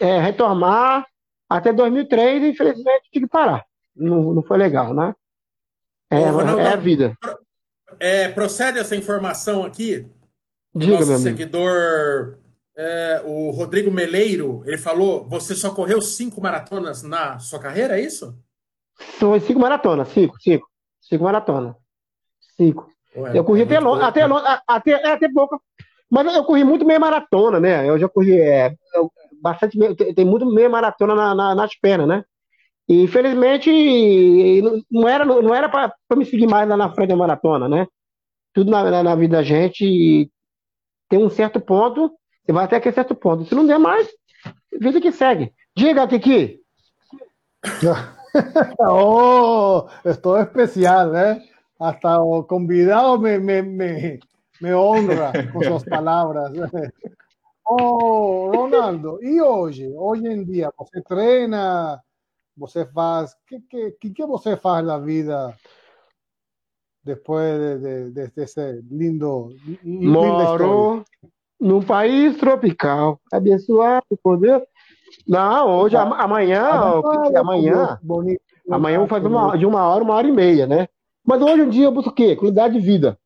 é, retomar até 2003 e infelizmente tive que parar. Não, não foi legal, né? É, Ô, é a vida. É, procede essa informação aqui? Diga, nosso seguidor, é, o Rodrigo Meleiro, ele falou: você só correu cinco maratonas na sua carreira, é isso? Foi cinco maratonas, cinco, cinco. Cinco maratonas. Cinco. Ué, eu corri é até, longe, até, longe, até, é, até pouco. Mas eu corri muito meia maratona, né? Eu já corri é, eu, bastante, tem, tem muito meia maratona na, na, nas pernas, né? E infelizmente não era, não era para me seguir mais lá na frente da maratona, né? Tudo na, na, na, vida da gente tem um certo ponto, você vai até aquele certo ponto. Se não der mais, vida que segue. Diga, Kiki. oh, es todo especial, ¿eh? Hasta convidado me, me, me, me honra con sus palabras. Oh, Ronaldo, e hoje? Hoje em dia, você treina, você faz. O que, que, que você faz na vida depois de, de, de esse lindo. Moro num país tropical, abençoado por Deus. Não, hoje, amanhã, amanhã, amanhã eu vou fazer uma, de uma hora, uma hora e meia, né? Mas hoje em dia eu busco o quê? Qualidade de vida.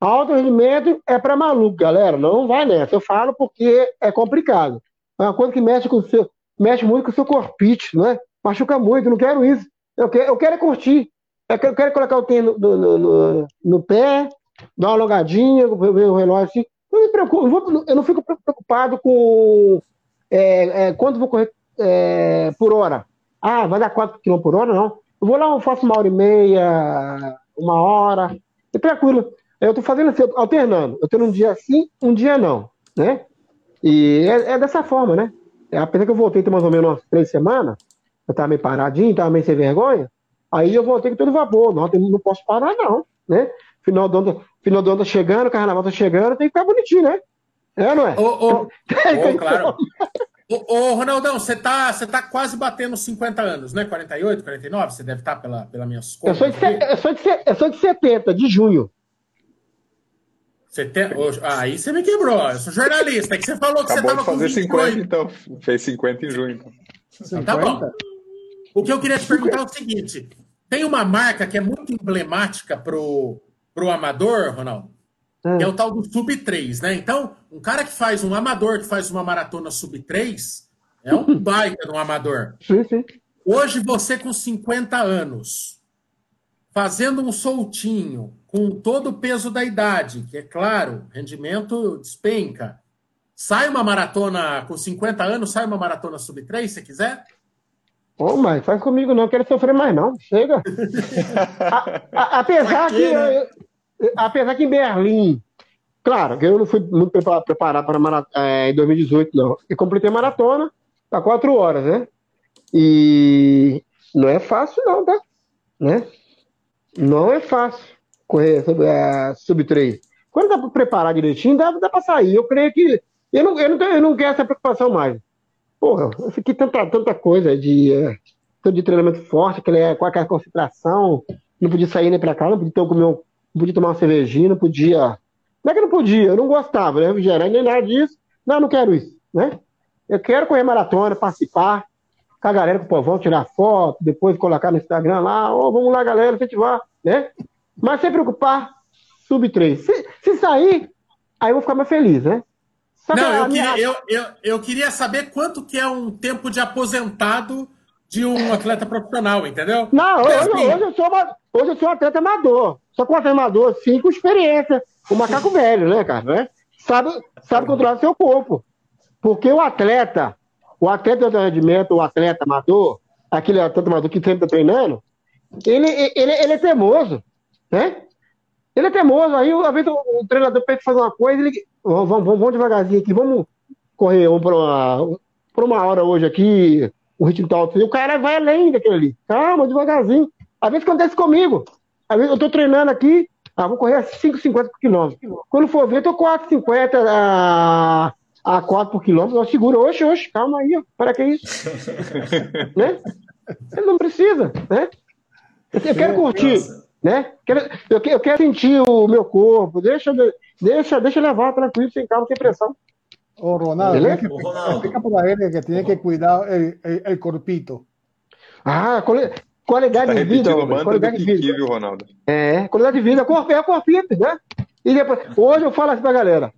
Alto rendimento é para maluco, galera. Não vai nessa. Eu falo porque é complicado. É uma coisa que mexe com o seu, mexe muito com o seu corpite, né? Machuca muito, não quero isso. Eu quero, eu quero é curtir. Eu quero, eu quero colocar o tênis no, no, no, no, pé, dar uma alongadinha, ver o relógio assim. Não me preocupo, eu não fico preocupado com é, é, quanto vou correr é, por hora? Ah, vai dar 4 km por hora? Não. Eu vou lá, eu faço uma hora e meia, uma hora, e tranquilo. Eu tô fazendo assim, alternando. Eu tenho um dia sim, um dia não, né? E é, é dessa forma, né? É, apesar que eu voltei tem mais ou menos umas três semanas, eu tava meio paradinho, tava meio sem vergonha, aí eu voltei com todo vapor. Não, não posso parar, não, né? Final do ano, final do ano tá chegando, carnaval tá chegando, tem que ficar bonitinho, né? É, não é? Ô, ô, ô claro. Ô, ô, Ronaldão, você tá, você tá quase batendo 50 anos, né? 48, 49? Você deve estar tá pela, pela minhas contas. Eu sou, de, eu, sou de, eu sou de 70, de junho. Ah, aí você me quebrou. Eu sou jornalista. É que você falou que Acabou você estava com fazer 50, então. Fez 50 em junho. Então. então tá bom. O que eu queria te perguntar é o seguinte: tem uma marca que é muito emblemática pro, pro amador, Ronaldo, que é o tal do Sub 3, né? Então, um cara que faz um amador, que faz uma maratona Sub 3, é um baita de um amador. Sim, sim. Hoje, você com 50 anos, fazendo um soltinho, com todo o peso da idade, que é claro, rendimento despenca. Sai uma maratona com 50 anos, sai uma maratona Sub 3, se quiser? Ô, oh, mas faz comigo não, quero sofrer mais não. Chega. a, a, apesar que, né? eu, apesar que em Berlim, claro, eu não fui muito preparado para é, em 2018, não. E completei a maratona a quatro horas, né? E não é fácil não, tá? Né? Não é fácil correr é, sub 3. Quando dá para preparar direitinho, dá, dá para sair. Eu creio que. Eu não, eu, não, eu não quero essa preocupação mais. Porra, eu fiquei tanta, tanta coisa de, é, de treinamento forte, que é, com aquela concentração, não podia sair nem para cá, não podia, ter, comer, não podia tomar uma cervejinha, não podia. Não é que não podia, eu não gostava, né? Refrigerante nem nada disso. Não, não quero isso, né? Eu quero correr maratona, participar, com a galera, com o povão, tirar foto, depois colocar no Instagram lá, ó, oh, vamos lá, galera, incentivar, né? Mas sem preocupar, sub 3. Se, se sair, aí eu vou ficar mais feliz, né? Não, eu queria, eu, eu, eu queria saber quanto que é um tempo de aposentado de um atleta profissional, entendeu? Não, hoje, assim... hoje, eu, sou hoje eu sou um atleta amador. Só que um atleta amador, sim, com experiência. O macaco velho, né, cara? Né? Sabe, sabe controlar seu corpo. Porque o atleta, o atleta de rendimento, o atleta amador, aquele atleta amador que sempre está treinando, ele, ele, ele é teimoso, né? Ele é teimoso, aí às vezes o, o treinador pede fazer uma coisa, ele vamos, vamos, vamos devagarzinho aqui, vamos correr um por, uma, por uma hora hoje aqui, o ritmo tá alto. E o cara vai além daquele ali. Calma, devagarzinho. Às vezes acontece comigo. Às vezes eu tô treinando aqui, ah, vou correr a 5,50 por quilômetro. Quando for ver, eu tô 4,50 a, a 4 por quilômetro. Eu seguro, oxe, oxe, calma aí, para que isso? né? Ele não precisa, né? Eu quero curtir. Nossa né? Eu, eu quero sentir o meu corpo, deixa, deixa, deixa levar tranquilo, sem calma, sem pressão. Ô, Ronaldo, Beleza? Que, explica para ele que tem que cuidar o corpito. Ah, qualidade tá de vida. Qualidade de vida. Viu, Ronaldo? É, qualidade de vida, corpo, é corpinho, né? E depois, hoje eu falo assim pra galera.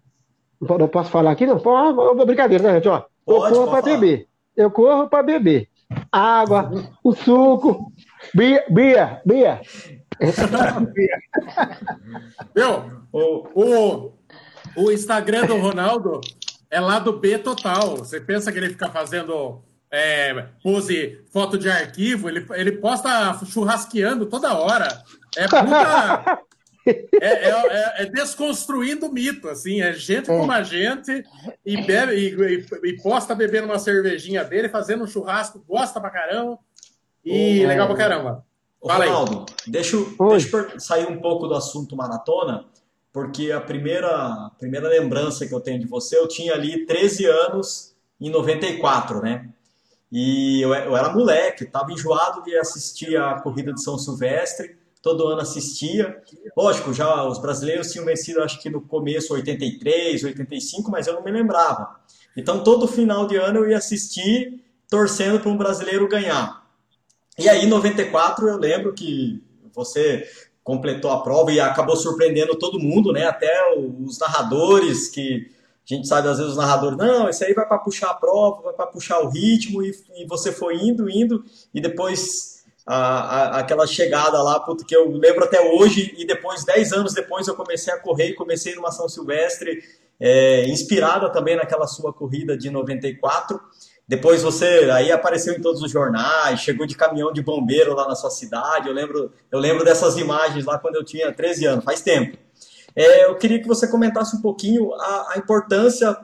Não posso falar aqui, não? Pô, brincadeira, né, gente? Ó, eu corro para beber. Eu corro para beber. Água, o suco. Bia, Bia, Bia. Meu, o, o, o Instagram do Ronaldo é lá do B total. Você pensa que ele fica fazendo é, pose, foto de arquivo, ele, ele posta churrasqueando toda hora. É puta. É, é, é, é, desconstruindo o mito, assim, é gente como a gente e, bebe, e, e, e posta bebendo uma cervejinha dele, fazendo um churrasco, gosta pra caramba e legal pra caramba. Ô, Ronaldo, deixa, deixa eu sair um pouco do assunto maratona, porque a primeira, primeira lembrança que eu tenho de você, eu tinha ali 13 anos em 94, né? E eu, eu era moleque, estava enjoado de assistir a corrida de São Silvestre, todo ano assistia. Lógico, já os brasileiros tinham vencido, acho que no começo 83, 85, mas eu não me lembrava. Então todo final de ano eu ia assistir torcendo para um brasileiro ganhar. E aí, em 94, eu lembro que você completou a prova e acabou surpreendendo todo mundo, né? Até os narradores, que a gente sabe às vezes os narradores, não, esse aí vai para puxar a prova, vai para puxar o ritmo, e, e, você foi indo, indo, e depois a, a, aquela chegada lá, puto, que eu lembro até hoje, e depois, 10 anos depois, eu comecei a correr, comecei numa São Silvestre, é, inspirada também naquela sua corrida de 94. Depois você aí apareceu em todos os jornais, chegou de caminhão de bombeiro lá na sua cidade. Eu lembro, eu lembro dessas imagens lá quando eu tinha 13 anos, faz tempo. É, eu queria que você comentasse um pouquinho a, a, importância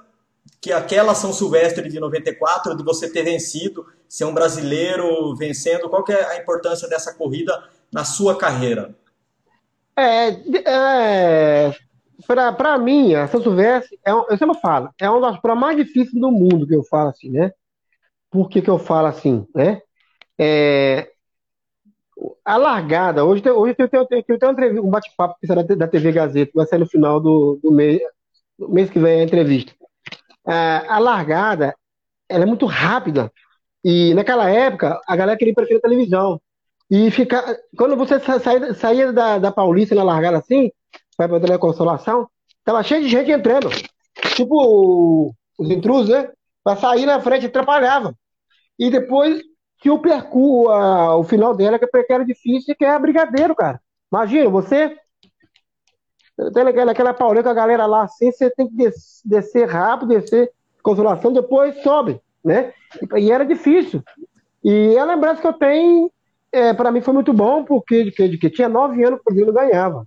que aquela São Silvestre de 94, de você ter vencido, ser um brasileiro vencendo, qual que é a importância dessa corrida na sua carreira? É, é para mim, a São Silvestre, é, eu sempre falo, é uma das provas mais difíceis do mundo que eu falo assim, né? Por que, que eu falo assim, né? É, a largada, hoje, hoje eu tenho, eu tenho um bate-papo da TV Gazeta, vai sair no final do, do mês, mês que vem a entrevista. A, a largada, ela é muito rápida, e naquela época, a galera queria preferir a televisão. E ficar, quando você saía, saía da, da Paulista na largada assim, vai pra Teleconsolação, tava cheio de gente entrando. Tipo os intrusos, né? Pra sair na frente, atrapalhava. E depois que o percurso, o final dela, que é era difícil, que é brigadeiro, cara. Imagina, você naquela pauleira com a galera lá assim, você tem que descer rápido, descer consolação, depois sobe, né? E era difícil. E a lembrança que eu tenho, é, para mim foi muito bom, porque de que, de que tinha nove anos que o Brasil ganhava.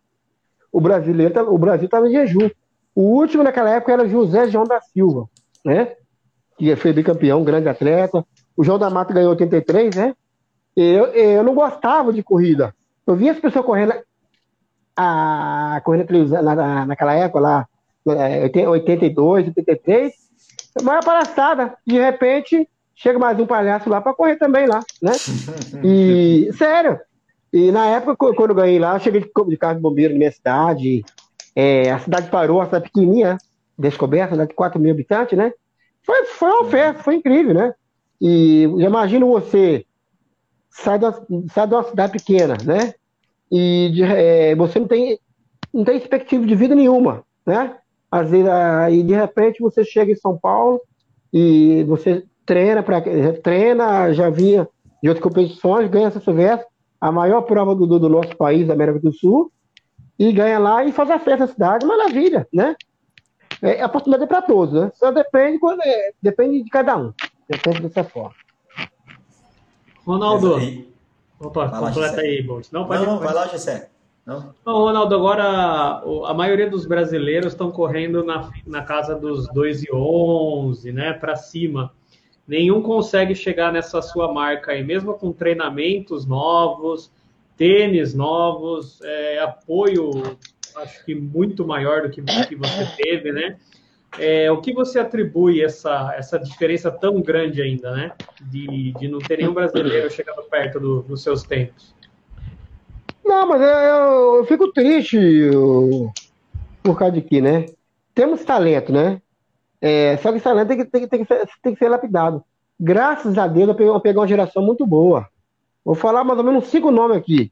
O brasileiro, o Brasil estava em jejum. O último naquela época era José João da Silva, né? Que foi bicampeão, grande atleta. O João da Mata ganhou 83, né? Eu, eu não gostava de corrida. Eu via as pessoas correndo a correndo na, naquela época lá, 82, 83, uma palhaçada. De repente, chega mais um palhaço lá para correr também lá, né? E, sério. E na época, quando eu ganhei lá, eu cheguei de carro de bombeiro na minha cidade. É, a cidade parou, a cidade pequenininha, descoberta, né, de 4 mil habitantes, né? Foi, foi uma festa, foi incrível, né? E imagino você sai, da, sai de uma cidade pequena, né? E de, é, você não tem, não tem perspectiva de vida nenhuma, né? Às vezes, aí de repente você chega em São Paulo e você treina, pra, treina já vinha de outras competições, ganha essa Silvestre, a maior prova do, do nosso país, da América do Sul, e ganha lá e faz a festa na cidade, maravilha, né? É, a oportunidade é para todos, né? Só depende, quando, é, depende de cada um. Depende dessa forma. Ronaldo, opa, vai completa lá, aí, Bolt. Não, pode, não, não vai lá, Gessé. Não? Não, Ronaldo, agora a maioria dos brasileiros estão correndo na, na casa dos 2 e 11, né, para cima. Nenhum consegue chegar nessa sua marca aí, mesmo com treinamentos novos, tênis novos, é, apoio, acho que muito maior do que, que você teve, né? É, o que você atribui essa, essa diferença tão grande ainda, né? De, de não ter nenhum brasileiro chegando perto do, dos seus tempos? Não, mas eu, eu fico triste eu, por causa de que, né? Temos talento, né? É, só que esse talento tem que, tem, tem, que ser, tem que ser lapidado. Graças a Deus eu peguei, eu peguei uma geração muito boa. Vou falar mais ou menos cinco nomes aqui.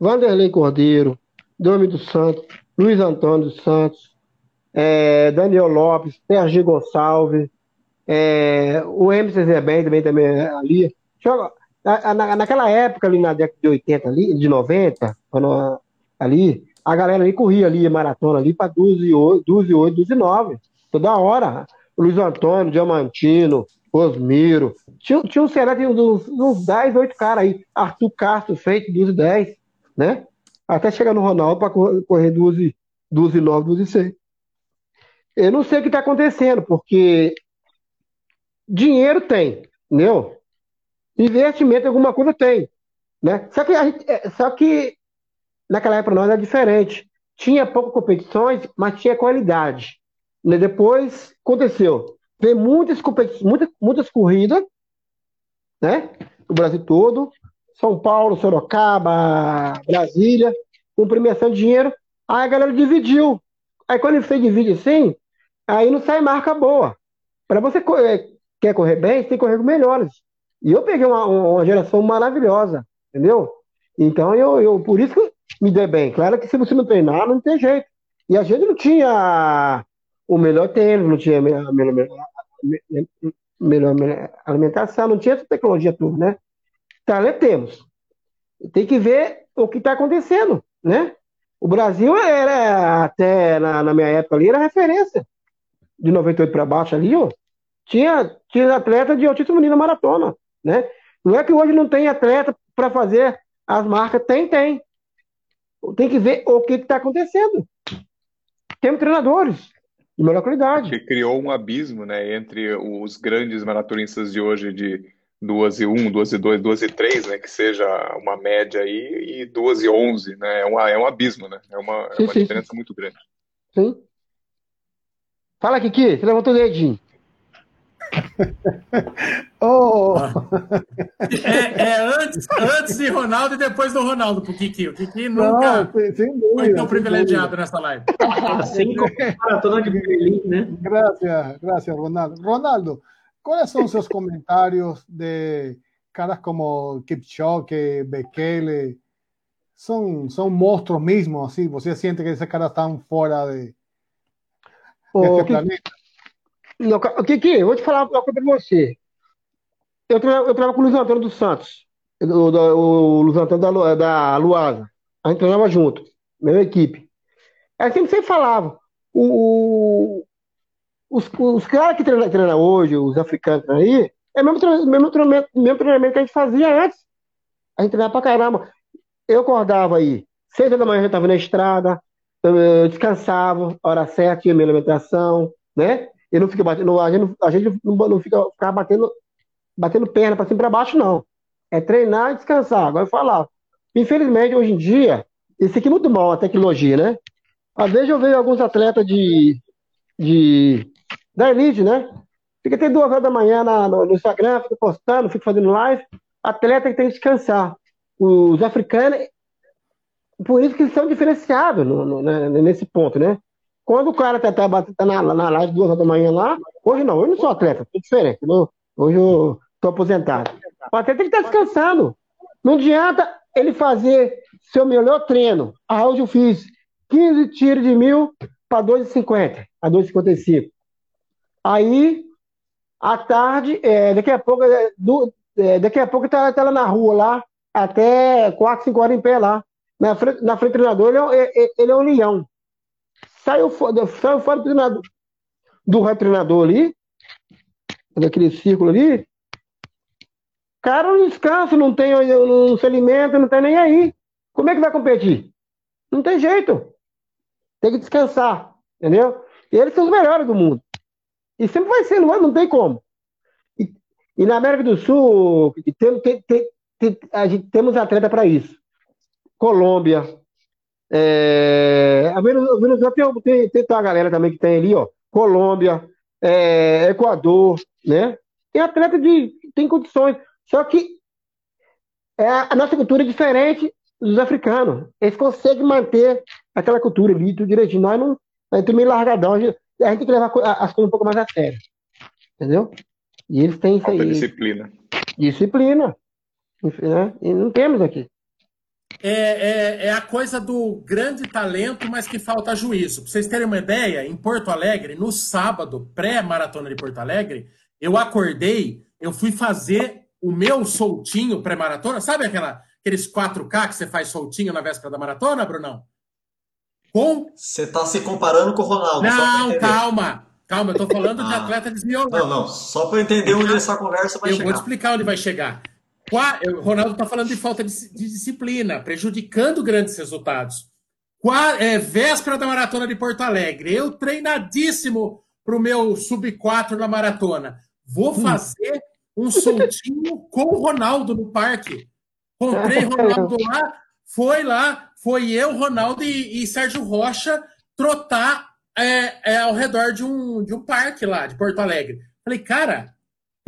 Vanderlei Cordeiro, Domi dos Santos, Luiz Antônio dos Santos, é, Daniel Lopes, Sergi Gonçalves, é, o MC Zebem também, também é ali. Na, na, naquela época, ali na década de 80, ali, de 90, quando, ali, a galera ali corria ali, maratona ali, para 12, 8, 12, 8, 12, 9. Toda hora. Luiz Antônio, Diamantino, Osmiro. Tinha, tinha um Ceará, tinha uns, uns 10, 8 caras aí. Arthur Castro, feito 12, 10, né? Até chegar no Ronaldo para correr 12, 12, 9, 12, 6. Eu não sei o que está acontecendo, porque dinheiro tem, entendeu? Investimento em alguma coisa tem. Né? Só, que gente, é, só que naquela época nós era diferente. Tinha poucas competições, mas tinha qualidade. Né? Depois aconteceu. Tem muitas competições, muitas, muitas corridas, né? O Brasil todo. São Paulo, Sorocaba, Brasília, com premiação de dinheiro. Aí a galera dividiu. Aí quando você divide assim, aí não sai marca boa. Para você é, quer correr bem, você tem que correr com melhores. E eu peguei uma, uma geração maravilhosa, entendeu? Então eu, eu por isso que me dei bem. Claro que se você não treinar, não tem jeito. E a gente não tinha o melhor tênis, não tinha a melhor, melhor, melhor alimentação, não tinha essa tecnologia toda, né? Talento temos. Tem que ver o que está acontecendo, né? O Brasil era, até na, na minha época ali, era referência. De 98 para baixo ali, ó, tinha, tinha atleta de altíssimo nível maratona, né? Não é que hoje não tem atleta para fazer as marcas, tem, tem. Tem que ver o que está acontecendo. Temos treinadores de melhor qualidade. Que criou um abismo, né, entre os grandes maratonistas de hoje de 2 e 1, 2 e 2, 2 e 3, né, que seja uma média aí, e 2 e 11, né, é, uma, é um abismo, né, é uma, sim, é uma sim, diferença muito grande. Sim. Fala, Kiki, você levantou o dedinho. oh. é, é antes, antes de Ronaldo e depois do Ronaldo pro Kiki. O Kiki nunca Não, sem, sem dúvida, foi tão privilegiado nessa live. Assim como maratona de Berlim, né? Graças, graças, Ronaldo. Ronaldo, quais são os seus comentários de caras como Kipchoge, Bekele? São, são monstros mesmo, assim? Você sente que esses caras estão fora de, O Kiki, eu vou te falar uma coisa pra você. Eu trabalho, eu trabalho com o Luiz Antônio dos Santos, o, o Luiz Antônio da, da Luasa. A gente treinava junto, mesma equipe. É assim que sempre falava. O, os, os caras que treinam, treinam hoje, os africanos aí, é o mesmo, mesmo, treinamento, mesmo treinamento que a gente fazia antes. A gente treinava pra caramba. Eu acordava aí, seis da manhã eu estava na estrada, eu descansava, hora certa, tinha minha alimentação, né? E não fica batendo, a gente, a gente não, não fica, ficar batendo, batendo perna para cima e para baixo, não. É treinar e descansar. Agora eu falar. Infelizmente, hoje em dia, isso aqui é muito mal, a tecnologia, né? Às vezes eu vejo alguns atletas de, de da elite, né? Fica até duas horas da manhã na, no, no, Instagram, fica postando, fica fazendo live. Atleta que tem que descansar. Os africanos, por isso que eles são diferenciados no, no, né, nesse ponto, né? Quando o cara tá, tá, tá na, na live duas horas da manhã lá, hoje não, eu não sou atleta, é diferente. Não, hoje eu tô aposentado. O atleta estar tá descansando. Não adianta ele fazer seu melhor treino. Ah, hoje eu fiz 15 tiros de mil para 2,50, a 2,55. Aí, à tarde, é, daqui a pouco, é, do, é, daqui a pouco tá, tá lá na rua lá, até 4, 5 horas em pé lá. Na frente, na frente do treinador, ele é, é ele é um leão saiu, saiu fora do treinador, do treinador ali, daquele círculo ali, cara não descansa, não tem, não se alimenta, não tem nem aí. Como é que vai competir? Não tem jeito. Tem que descansar, entendeu? E eles são os melhores do mundo. E sempre vai ser, não, é? não tem como. E, e na América do Sul, tem, tem, tem, a gente, temos atleta para isso. Colômbia, é, a Venezuela tem, tem, tem uma galera também que tem ali, ó, Colômbia, é, Equador, né? Tem atleta de tem condições, só que é, a nossa cultura é diferente dos africanos. Eles conseguem manter aquela cultura ali, tudo direitinho. Nós não, a gente é meio largadão, a gente, a gente tem que levar as coisas um pouco mais a sério, entendeu? E eles têm isso aí. disciplina. Disciplina. Né? E não temos aqui é, é, é, a coisa do grande talento, mas que falta juízo. Para vocês terem uma ideia, em Porto Alegre, no sábado, pré-maratona de Porto Alegre, eu acordei, eu fui fazer o meu soltinho pré-maratona. Sabe aquela, aqueles 4K que você faz soltinho na véspera da maratona, Brunão? Com... Você está se comparando com o Ronaldo. Não, calma. Calma, eu estou falando ah. de atleta desviolado. Não, não, só para entender onde essa conversa vai eu chegar. Eu vou te explicar onde vai chegar. O Ronaldo está falando de falta de, de, disciplina, prejudicando grandes resultados. Qua, é, véspera da maratona de Porto Alegre, eu treinadíssimo para o meu sub-4 na maratona. Vou hum. fazer um soltinho com o Ronaldo no parque. Encontrei Ronaldo lá, foi lá, foi eu, Ronaldo e, e Sérgio Rocha trotar é, é, ao redor de um, de um parque lá de Porto Alegre. Falei, cara,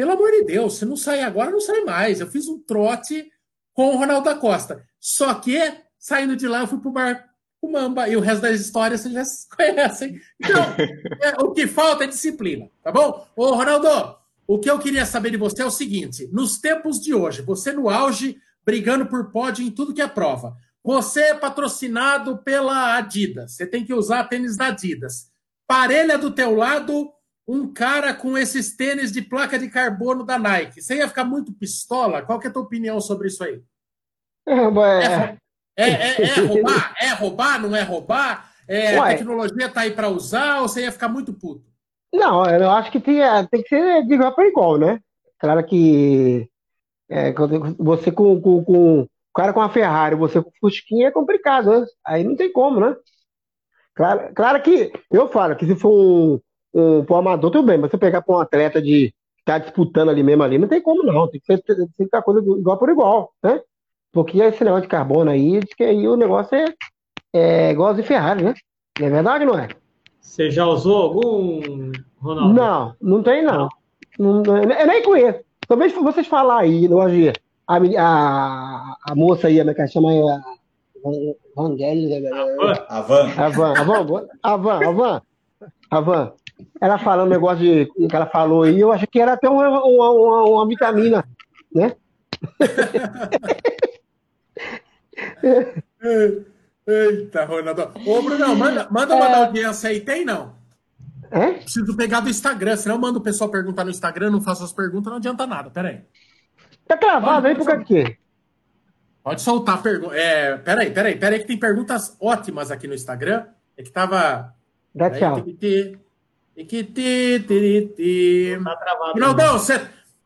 pelo amor de Deus, se não sair agora, não sai mais. Eu fiz um trote com o Ronaldo da Costa. Só que, saindo de lá, eu fui pro bar o Mamba. E o resto das histórias vocês já conhecem. Então, é, o que falta é disciplina, tá bom? Ô, Ronaldo, o que eu queria saber de você é o seguinte: nos tempos de hoje, você no auge, brigando por pódio em tudo que é prova. Você é patrocinado pela Adidas. Você tem que usar tênis da Adidas. Parelha do teu lado, um cara com esses tênis de placa de carbono da Nike. Você ia ficar muito pistola? Qual que é a tua opinião sobre isso aí? É, é, é, é, é roubar? É roubar? Não é roubar? É, a tecnologia tá aí para usar ou você ia ficar muito puto? Não, eu acho que tem, é, tem que ser de igual para igual, né? Claro que você com, com, com o cara com a Ferrari, você com o Fusquinha é complicado, né? Aí não tem como, né? Claro, claro que eu falo que se for um, um, um amador, tudo bem, mas você pegar para um atleta de estar tá disputando ali mesmo ali, não tem como não. Tem que ser, tem que ser coisa igual por igual, né? Porque esse negócio de carbono aí, diz que aí o negócio é, é igual de Ferrari, né? Não é verdade, não é? Você já usou algum, Ronaldo? Não, não tem não. não. não eu nem conheço. Talvez vocês falar aí, hoje, a, a, a moça aí, a que chama aí, a Vangelis. A Van. A Van, a Van, a Van, a Van. A Van. Ela falando um negócio de que ela falou aí, eu acho que era até uma, uma, uma, uma vitamina, né? Eita, Ronaldo. Ô, Bruno, manda, manda uma é... audiência aí, tem não? É? Preciso pegar do Instagram, senão manda o pessoal perguntar no Instagram, não faço as perguntas, não adianta nada. Pera aí. Tá travado aí por causa quê? Pode soltar a pergunta. É, peraí, peraí, peraí, que tem perguntas ótimas aqui no Instagram. É que tava. Dá tchau. Tá travado. Ronaldão, você,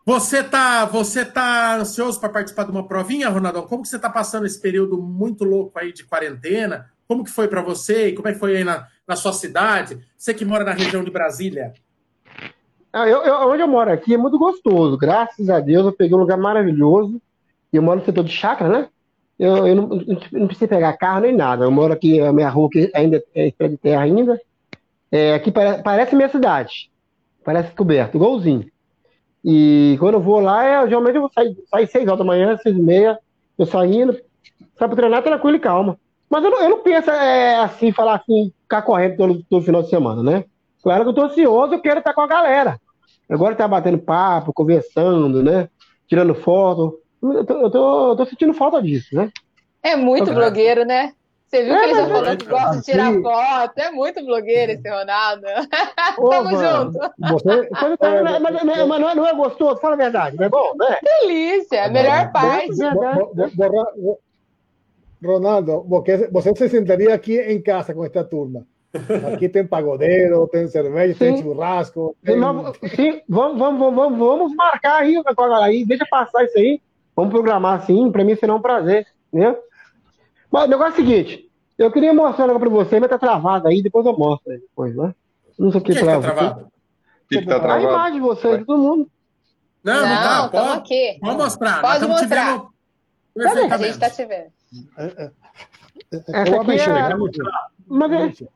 você tá, você tá ansioso para participar de uma provinha, Ronaldão? Como que você tá passando esse período muito louco aí de quarentena? Como que foi para você? E como é que foi aí na, na sua cidade? Você que mora na região de Brasília. Ah, eu, eu, onde eu moro aqui é muito gostoso. Graças a Deus eu peguei um lugar maravilhoso. Eu moro no setor de chácara, né? Eu, eu não, não preciso pegar carro nem nada. Eu moro aqui, a minha rua aqui ainda é de terra ainda. É, aqui parece, parece minha cidade. Parece coberto, igualzinho. E quando eu vou lá, é, geralmente eu vou sair, sair 6 horas da manhã, 6 e meia, eu saindo, sai pra treinar tranquilo e calma. Mas eu não, eu não penso é, assim, falar assim, ficar correndo todo, todo final de semana, né? Claro que eu tô ansioso, eu quero estar com a galera. Agora tá batendo papo, conversando, né? Tirando foto. Eu tô, eu tô, eu tô sentindo falta disso, né? É muito blogueiro, né? Você viu é, que ele já falou que gosta de tirar foto? É muito blogueiro esse Ronaldo. Ô, Tamo mano, junto. Você, mas, mas, mas, mas, não, é, não é gostoso? Fala a verdade, não é bom, né? Delícia, a melhor parte. Ronaldo, você, você se sentaria aqui em casa com esta turma. Aqui tem pagodeiro, tem cerveja, sim. tem churrasco. Tem... Sim, vamos, vamos, vamos, vamos marcar aí com a galera aí, deixa passar isso aí. Vamos programar assim, para mim será um prazer, né? Mas o negócio é o seguinte, eu queria mostrar algo para você, mas tá travado aí, depois eu mostro aí depois, né? Não sei o que, que, que tá travado. Que que tá travado? A imagem de vocês, todo mundo. Não, não, não tá. Pode, aqui. pode mostrar. Pode mostrar. A gente tá te vendo. É, é. Essa aqui é... Mas é...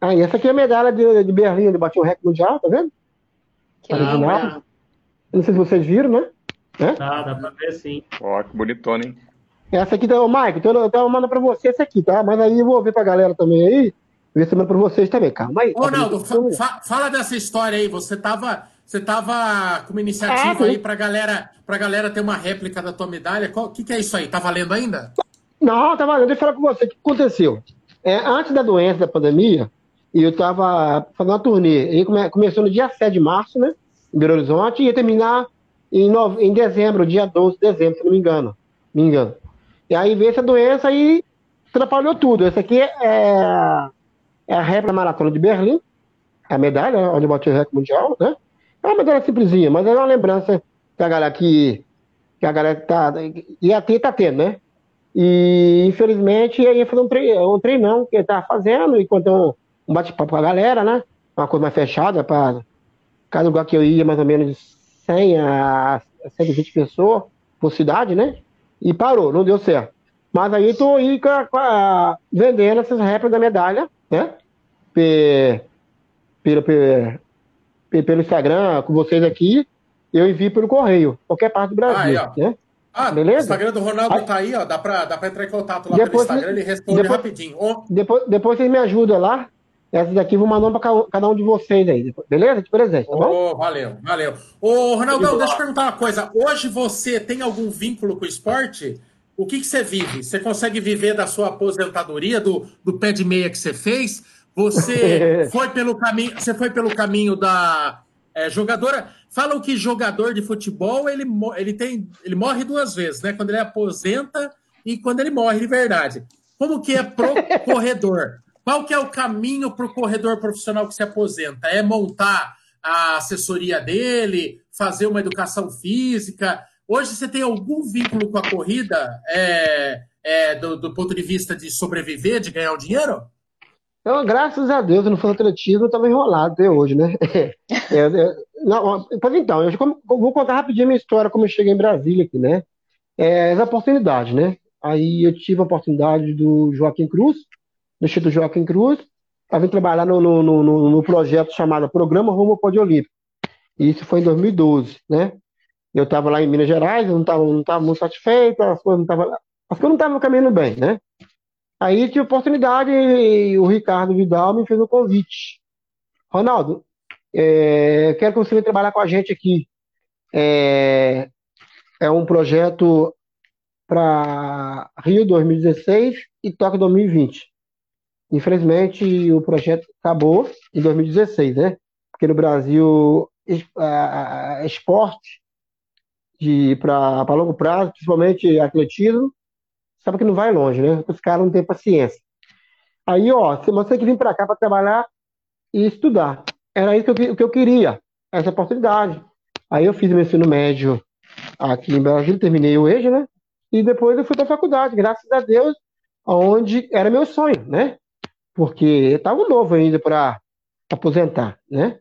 Ah, essa aqui é a medalha de, de Berlim, ele bateu o recorde mundial, tá vendo? Que legal. Não sei se vocês viram, né? É? Tá, dá pra ver sim. Ó, que bonitona, hein? Essa aqui, tá, ô, Mike, então eu, eu mando pra você essa aqui, tá? Mas aí eu vou ver pra galera também aí, ver se eu mando pra vocês também, calma aí. Ronaldo, fa fa fala dessa história aí, você tava, você tava com uma iniciativa ah, aí pra galera, pra galera ter uma réplica da tua medalha, o que que é isso aí? Tá valendo ainda? Não, tá valendo, deixa eu falar com você, o que aconteceu? É, antes da doença, da pandemia, eu estava fazendo uma turnê, e come, começou no dia 7 de março, né, em Belo Horizonte, e ia terminar em, nove, em dezembro, dia 12 de dezembro, se não me engano, me engano. E aí veio essa doença e atrapalhou tudo. Essa aqui é, é a réplica maratona de Berlim, a medalha, onde eu bati o recorde mundial, né? É uma medalha simplesinha, mas é uma lembrança que a galera que, que a galera tá, ia ter, tá tendo, né? E infelizmente ia fazer um, tre um treinão que ele tava fazendo, enquanto um, um bate-papo com a galera, né? Uma coisa mais fechada, para cada lugar que eu ia, mais ou menos de 100 a 120 pessoas por cidade, né? E parou, não deu certo. Mas aí estou aí vendendo essas réplicas da medalha, né? Pelo, pelo, pelo Instagram, com vocês aqui, eu envio pelo correio, qualquer parte do Brasil. Ah, né? ah Beleza? o Instagram do Ronaldo aí, tá aí, ó. Dá para dá pra entrar em contato lá depois, pelo Instagram, ele responde depois, rapidinho. Oh. Depois, depois vocês me ajudam lá. Essas daqui vou mandar para cada um de vocês aí, beleza? De presente, tá bom? Oh, valeu, valeu. Ô, Ronaldão, deixa eu perguntar uma coisa. Hoje você tem algum vínculo com o esporte? O que, que você vive? Você consegue viver da sua aposentadoria, do, do pé de meia que você fez? Você foi pelo caminho, você foi pelo caminho da é, jogadora. Falam que jogador de futebol ele, ele, tem, ele morre duas vezes, né? Quando ele aposenta e quando ele morre de verdade. Como que é pro corredor? Qual que é o caminho para o corredor profissional que se aposenta? É montar a assessoria dele, fazer uma educação física? Hoje você tem algum vínculo com a corrida é, é, do, do, ponto de vista de sobreviver, de ganhar o dinheiro? Então, graças a Deus, no atletismo, eu estava enrolado até hoje, né? É, é, não, pois então, eu vou contar rapidinho a minha história, como eu cheguei em Brasília aqui, né? É, as oportunidades, né? Aí eu tive a oportunidade do Joaquim Cruz, do Instituto Joaquim Cruz, para vir trabalhar no, no, no, no, projeto chamado Programa Rumo ao Pódio Olímpico. E isso foi em 2012, né? Eu estava lá em Minas Gerais, eu não estava não tava muito satisfeito, as coisas não estavam as coisas não estavam caminhando bem, né? Aí tive oportunidade e o Ricardo Vidal me fez um convite. Ronaldo, é, quero que você venha trabalhar com a gente aqui. É, é um projeto para Rio 2016 e Tóquio 2020. Infelizmente, o projeto acabou em 2016, né? Porque no Brasil, esporte para longo prazo, principalmente atletismo, sabe que não vai longe, né? Os caras não têm paciência. Aí, ó, você tem que vir para cá para trabalhar e estudar. Era isso que eu, que eu queria, essa oportunidade. Aí eu fiz meu ensino médio aqui em Brasília, terminei o EJA, né? E depois eu fui para a faculdade, graças a Deus, onde era meu sonho, né? Porque estava novo ainda para aposentar, né?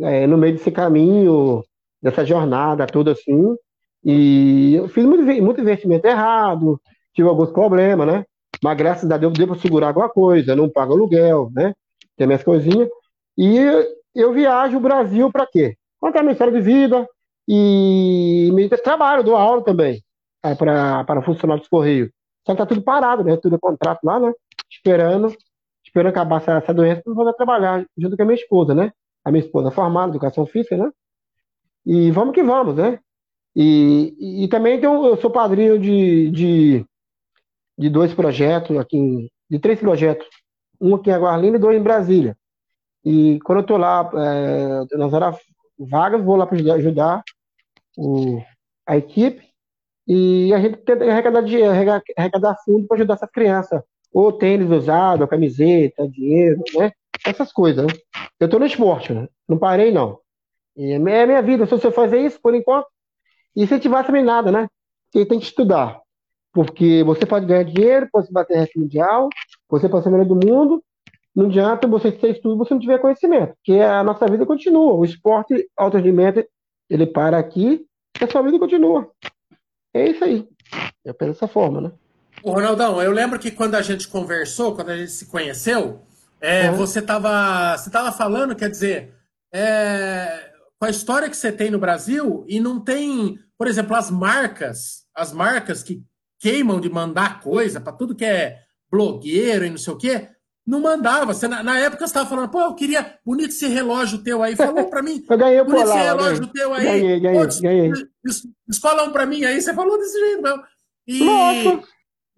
É, no meio desse caminho, dessa jornada toda assim, e eu fiz muito, muito investimento errado, tive alguns problemas, né? Mas graças a Deus deu para segurar alguma coisa, não pago aluguel, né? Tem minhas coisinhas. E eu viajo o Brasil para quê? Contar minha história de vida e trabalho, dou aula também é, para funcionários dos Correios. Só que tá tudo parado, né? Tudo é contrato lá, né? Esperando, esperando acabar essa, essa doença para poder trabalhar junto com a minha esposa, né? A minha esposa formada, educação física, né? E vamos que vamos, né? E, e, também tem, eu sou padrinho de, de, de dois projetos aqui, de três projetos. Um aqui em Aguarlinda e dois em Brasília. E quando eu estou lá, é, nas horas vagas, vou lá para ajudar o, a equipe e a gente tenta arrecadar, arrecadar fundo para ajudar essas crianças. Ou tênis usado, ou camiseta, dinheiro, né? Essas coisas, né? Eu estou no esporte, né? Não parei, não. E é minha vida. Se você fazer isso, por enquanto, incentivar também nada, né? Porque tem que estudar. Porque você pode ganhar dinheiro, pode bater recorde mundial, você pode ser melhor do mundo, não adianta você ter estudo você não tiver conhecimento, porque a nossa vida continua. O esporte alto rendimento, ele para aqui e a sua vida continua. É isso aí. Eu penso dessa forma, né? Ô, Ronaldão, eu lembro que quando a gente conversou, quando a gente se conheceu, é, uhum. você estava você tava falando, quer dizer, é, com a história que você tem no Brasil e não tem, por exemplo, as marcas, as marcas que queimam de mandar coisa para tudo que é blogueiro e não sei o quê, não mandava. Você, na, na época você estava falando, pô, eu queria bonito esse relógio teu aí. Falou para mim, eu ganhei bonito esse relógio ganhei. teu aí. Ganhei, ganhei, pô, ganhei. Para mim aí. Você falou desse jeito, não. E.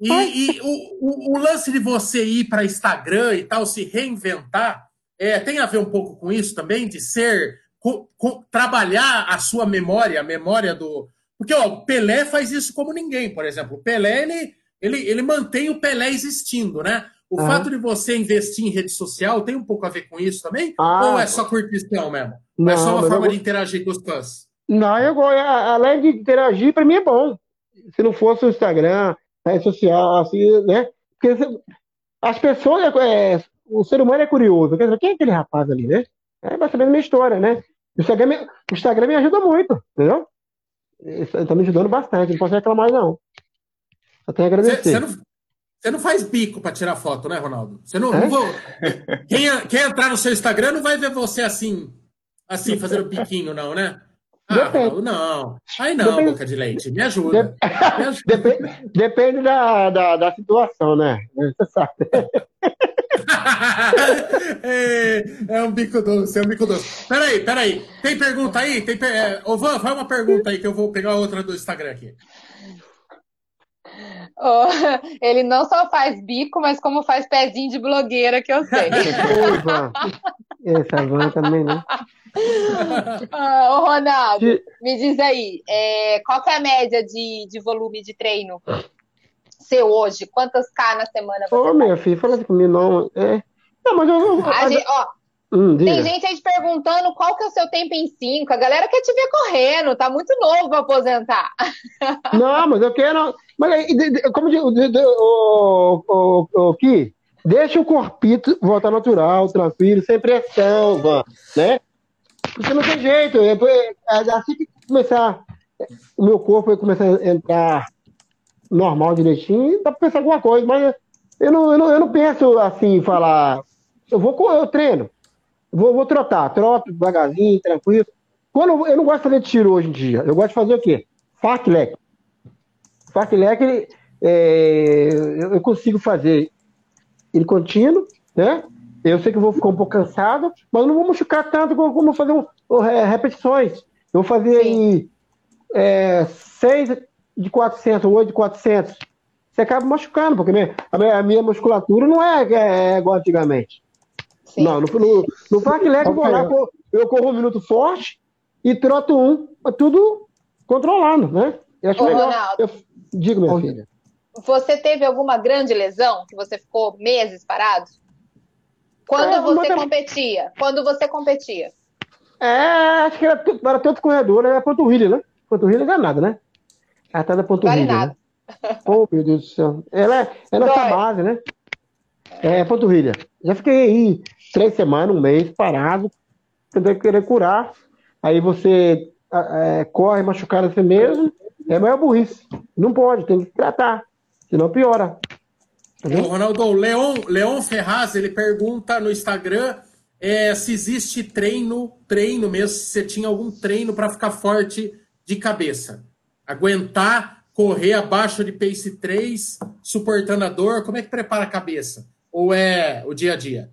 e, e o, o, o, lance de você ir para Instagram e tal, se reinventar, é, tem a ver um pouco com isso também, de ser com, com, trabalhar a sua memória, a memória do. Porque ó, o Pelé faz isso como ninguém, por exemplo. O Pelé ele, ele, ele mantém o Pelé existindo, né? O fato de você investir em rede social tem um pouco a ver com isso também? Ah, ou é só curtição mesmo? Não, é só uma forma eu... de interagir com os fãs? Não, eu, além de interagir, para mim é bom. Se não fosse o Instagram, rede social, assim, né? Porque as pessoas, é, o ser humano é curioso. Quer dizer, quem é aquele rapaz ali, né? É, vai a minha história, né? O Instagram, me, o Instagram me ajuda muito, entendeu? Está me ajudando bastante, não posso reclamar, não. Só tenho a agradecer. Você não, não, faz bico para tirar foto, né, Ronaldo? Você não, é? não vou, quem, quem, entrar no seu Instagram não vai ver você assim, assim, fazendo biquinho, não, né? Ah, Ronaldo, não. Aí não, depende, boca de leite. Me ajuda. Me ajuda. Depende, depende da, da, da situação, né? Você sabe. é, é, um bico doce, é um bico doce. Peraí, peraí. Tem pergunta aí? Tem, é, ô, Van, faz uma pergunta aí que eu vou pegar outra do Instagram aqui. Oh, ele não só faz bico, mas como faz pezinho de blogueira, que eu sei. Essa Van também, né? Ah, ô, Ronaldo, me diz aí, é, qual é a média de, de volume de treino seu hoje? Quantas K na semana você Ô, minha filha, fala assim comigo, não. É, Não, mas eu, a gente, ó, hum, tem gente aí te perguntando qual que é o seu tempo em 5. A galera quer te ver correndo, tá muito novo para aposentar. Não, mas eu quero. Mas como diz o, Ki, deixa o corpito voltar natural, tranquilo, sem pressão, né? Porque não tem jeito. Assim que começar, o meu corpo vai começar a entrar normal direitinho, dá pra pensar alguma coisa, mas eu não, eu não, eu não penso assim, falar, eu vou eu treino, vou, vou trotar, troto devagarzinho, tranquilo. Quando eu, eu não gosto de fazer tiro hoje em dia, eu gosto de fazer o quê? Fartlek. Fartlek, é, eu consigo fazer ele contínuo, né? Eu sei que eu vou ficar um pouco cansado, mas não vou machucar tanto como, fazer um, um, repetições. Eu vou fazer aí é, 6 de 400, 8 de 400. Você acaba machucando, porque minha, a, minha, a, minha, musculatura não é, é, é igual antigamente. Sim. Não, no, no, no Parque Leg, eu vou lá, eu corro um minuto forte e troto um, tudo controlando, né? Eu acho Ô, legal. Ronaldo, eu, digo, minha filha. Você teve alguma grande lesão que você ficou meses parado? Quando é, você competia? Quando você competia? É, acho que era, era tanto corredor, era panturrilha, né? Panturrilha não é nada, né? Ela tá da panturrilha. Vale nada. Né? Oh, meu Deus do céu. Ela, é, ela é base, né? É, panturrilha. Já fiquei aí três semanas, um mês, parado, tentando querer curar. Aí você é, corre machucado assim mesmo, é maior burrice. Não pode, tem que tratar, senão piora. Uhum. Ronaldo, o Leon, Leon Ferraz, ele pergunta no Instagram é, se existe treino, treino mesmo, se você tinha algum treino para ficar forte de cabeça. Aguentar, correr abaixo de pace 3, suportando a dor, como é que prepara a cabeça? Ou é o dia a dia?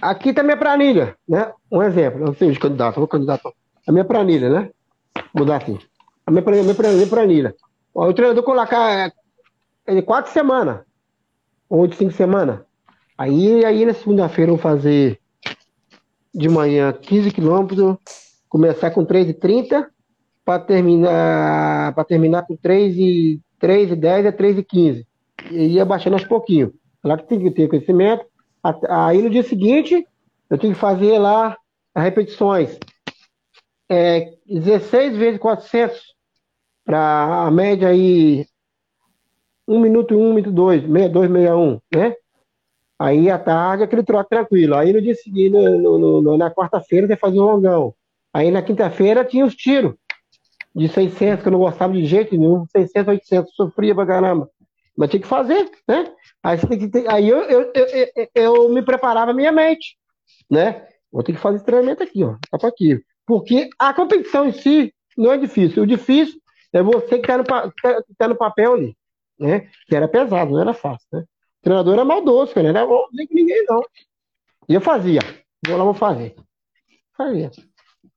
Aqui tá minha planilha, né? Um exemplo, não sei de candidato, vou candidato. A minha planilha, né? Vou mudar assim. A minha planilha, minha planilha, planilha. O treinador colocar de quatro semanas, ou de cinco semanas. Aí, aí na segunda-feira eu vou fazer de manhã 15 quilômetros, começar com 3,30 para terminar para terminar com 3 e 3 e 10 a 3 e 15. E ia baixando aos pouquinhos. Lá que tem que ter conhecimento. Aí no dia seguinte eu tenho que fazer lá as repetições. É, 16 vezes 400 para a média aí um minuto um, minuto dois, meia dois, meia um, né? Aí à tarde aquele trote tranquilo. Aí no dia seguinte, no, no, no, na quarta-feira, você fazia um longão. Aí na quinta-feira tinha os tiros de 600, que eu não gostava de jeito nenhum. 600, 800, sofria pra caramba. Mas tinha que fazer, né? Aí, que aí eu, eu, eu, eu, me preparava minha mente, né? Vou ter que fazer esse treinamento aqui, ó. Tá aqui. Porque a competição em si não é difícil. O difícil é você que tá no, que tá no papel ali né? Que era pesado, não era fácil, né? O treinador era maldoso, cara, não era bom nem com ninguém, não. E eu fazia. Vou lá, vou fazer. Fazia.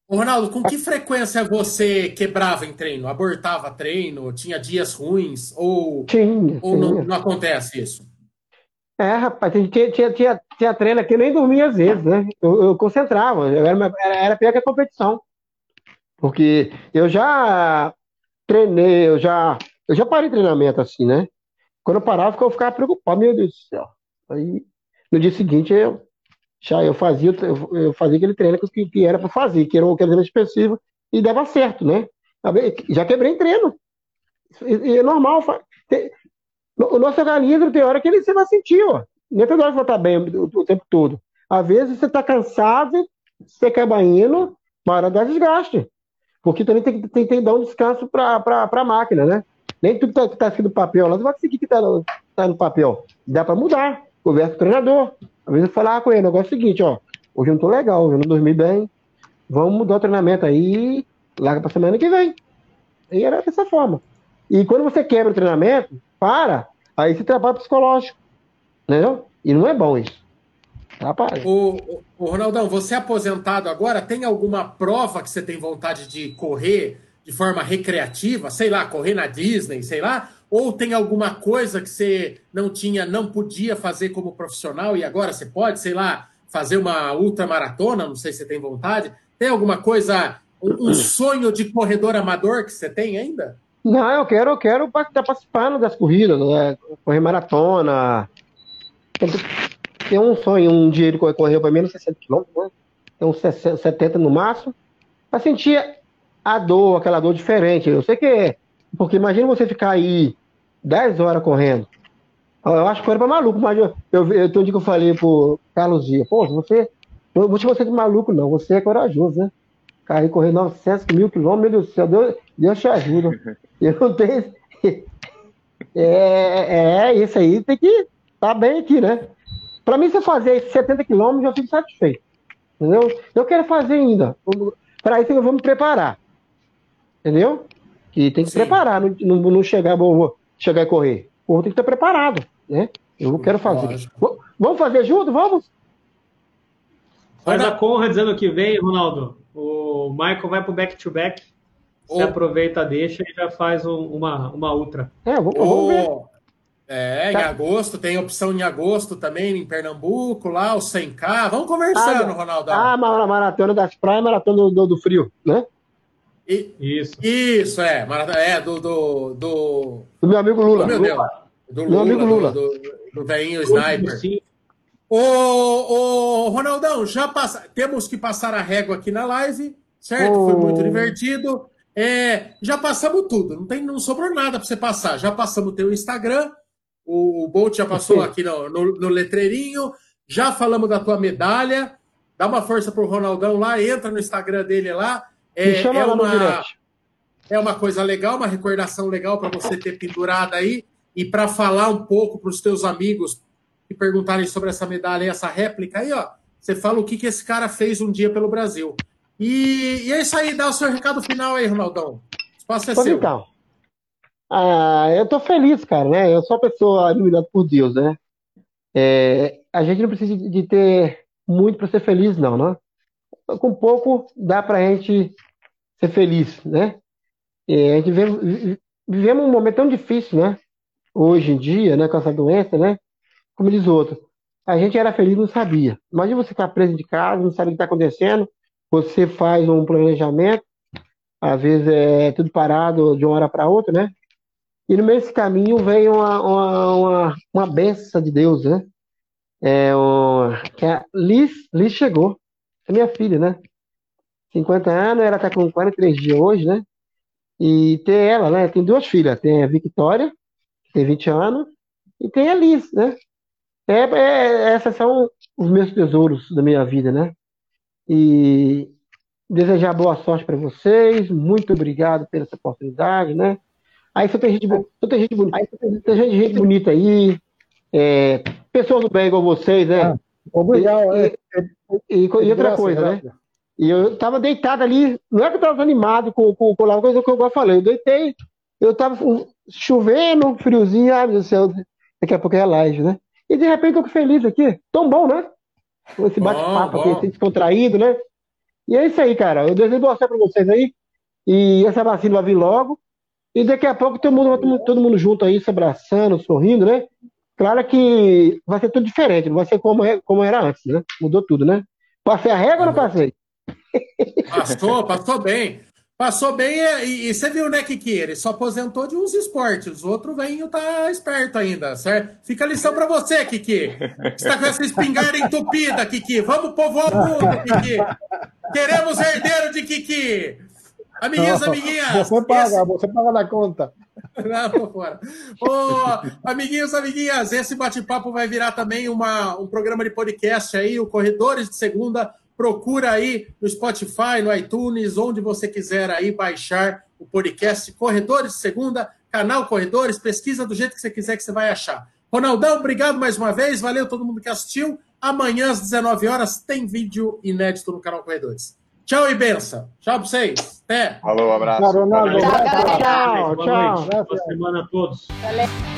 Ô, Ronaldo, com que frequência você quebrava em treino? Abortava treino? Tinha dias ruins? Ou, tinha, ou tinha. Não, não, acontece isso? É, rapaz, tinha, tinha, tinha, tinha treino que eu nem dormia às vezes, né? Eu, eu concentrava, eu era, era, era pior que a competição. Porque eu já treinei, eu já eu já parei treinamento assim, né? Quando eu parava, eu ficava preocupado, meu Deus do céu. Aí, no dia seguinte, eu já eu fazia, eu, fazia aquele treino que, que era para fazer, que era um treino específico, e dava certo, né? Já quebrei treino. E, é normal. O nosso organismo tem hora que ele, você vai sentir, ó. Nem toda hora você estar bem o, o tempo todo. Às vezes você está cansado, você acaba indo, para dar desgaste. Porque também tem, tem, tem que dar um descanso para a máquina, né? Nem tudo que está tá escrito no papel lá, não vai conseguir que está tá no papel. Dá para mudar. Conversa com o treinador. Às vezes eu falar com ele, o negócio é o seguinte, ó. Hoje eu não tô legal, hoje eu não dormi bem. Vamos mudar o treinamento aí, larga para semana que vem. E era dessa forma. E quando você quebra o treinamento, para, aí você trabalha psicológico. Entendeu? E não é bom isso. Rapaz. O, o, Ronaldão, você é aposentado agora, tem alguma prova que você tem vontade de correr de forma recreativa, sei lá, correr na Disney, sei lá, ou tem alguma coisa que você não tinha, não podia fazer como profissional e agora você pode, sei lá, fazer uma ultramaratona, não sei se você tem vontade. Tem alguma coisa, um, um sonho de corredor amador que você tem ainda? Não, eu quero, eu quero estar participando das corridas, né? correr maratona. tem um sonho, um dia ele correu para menos 60 quilômetros, né? Tem uns 70 no máximo, para sentir a dor, aquela dor diferente. Eu sei que é, porque imagina você ficar aí 10 horas correndo. Eu acho que foi para maluco, mas eu, eu, eu, tem um dia que eu falei pro Carlos Dias, pô, você, eu vou te você de maluco não, você é corajoso, né? Cair correr 900 mil quilômetros, meu Deus do céu, Deus, Deus te ajuda. Eu não tenho. É, é, isso aí tem que estar tá bem aqui, né? Para mim, se eu fazer 70 quilômetros, eu fico satisfeito. Entendeu? Eu quero fazer ainda. Para isso, eu vou me preparar. Entendeu? Que tem que Sim. preparar, não, não, não chegar, vou, chegar e correr. O tem que estar preparado, né? Eu quero fazer. Lógico. Vamos fazer junto? Vamos? Faz a Conra dizendo que vem, Ronaldo. O Michael vai pro back-to-back. Você aproveita, deixa e já faz um, uma, uma ultra. É, vamos, vamos ver. É, tá. em agosto, tem opção em agosto também, em Pernambuco, lá, o 100K. Vamos conversando, ah, Ronaldo. Ah, maratona das praias, maratona do, do, frio, né? E, isso. Isso, é. É, do, do, do. Do meu amigo Lula. Do meu Deus. Do Lula, meu amigo Lula. Do, do, do velhinho Sniper. Sim. Ô, ô, Ronaldão, já passa... temos que passar a régua aqui na live, certo? Oh. Foi muito divertido. É, já passamos tudo, não, tem, não sobrou nada para você passar. Já passamos o teu Instagram, o, o Bolt já passou aqui no, no, no, letreirinho, já falamos da tua medalha. Dá uma força pro Ronaldão lá, entra no Instagram dele lá. É, é, uma, é uma coisa legal, uma recordação legal para você ter pendurado aí e para falar um pouco para os teus amigos que perguntarem sobre essa medalha e essa réplica aí, ó. Você fala o que, que esse cara fez um dia pelo Brasil. E, e é isso aí, dá o seu recado final aí, Ronaldão. O espaço é seu. Então, ah, eu tô feliz, cara, né? Eu sou uma pessoa iluminada por Deus, né? É, a gente não precisa de ter muito para ser feliz, não, né? Com pouco dá pra gente ser feliz, né? É, a gente vive, vivemos um momento tão difícil, né? Hoje em dia, né? Com essa doença, né? Como diz outro, a gente era feliz não sabia. Imagina você ficar preso de casa, não sabe o que está acontecendo, você faz um planejamento, às vezes é tudo parado de uma hora para outra, né? E no meio desse caminho vem uma, uma, uma, uma benção de Deus, né? É, uma, que a Liz, Liz chegou, é minha filha, né? 50 anos, ela tá com 43 dias hoje, né? E tem ela, né? Tem duas filhas, tem a Victoria, que tem 20 anos, e tem a Liz, né? É, é, essas são os meus tesouros da minha vida, né? E desejar boa sorte para vocês. Muito obrigado pela essa oportunidade, né? Aí só tem gente, só tem gente bonita, aí tem, gente, gente, bonita aí, é, pessoas do bem igual vocês, né? Ah, obrigado. E, e, e, e outra coisa, né? E eu tava deitado ali, não é que eu tava animado com, com, com a coisa que eu falei, eu deitei, eu tava chovendo, friozinho, ai meu Deus do céu, daqui a pouco é live, né? E de repente eu tô feliz aqui, tão bom, né? esse bate-papo aqui, esse descontraído, né? E é isso aí, cara. Eu desejo boa sorte pra vocês aí. E essa vacina vai vir logo. E daqui a pouco todo mundo, todo mundo junto aí, se abraçando, sorrindo, né? Claro que vai ser tudo diferente, não vai ser como, é, como era antes, né? Mudou tudo, né? Passei a régua ou não passei? Passou, passou bem. Passou bem e, e, você viu, né, Kiki? Ele só aposentou de uns esportes. O outro velhinho tá esperto ainda, certo? Fica a lição pra você, Kiki. Você tá com essa espingarda entupida, Kiki. Vamos povoar o mundo, Kiki. Queremos herdeiro de Kiki. Amiguinhos, amiguinhas. Você paga, esse... você paga na conta. Não, tô fora. Ô, amiguinhos, amiguinhas, esse bate-papo vai virar também uma, um programa de podcast aí, o Corredores de Segunda procura aí no Spotify, no iTunes, onde você quiser aí baixar o podcast Corredores de Segunda, canal Corredores, pesquisa do jeito que você quiser que você vai achar. Ronaldão, obrigado mais uma vez, valeu todo mundo que assistiu. Amanhã às 19 horas tem vídeo inédito no canal Corredores. Tchau e benção. Tchau pra vocês. Até. Falou, abraço. Tchau, Ronaldo. Tchau, tchau. tchau. Boa semana a todos. Valeu.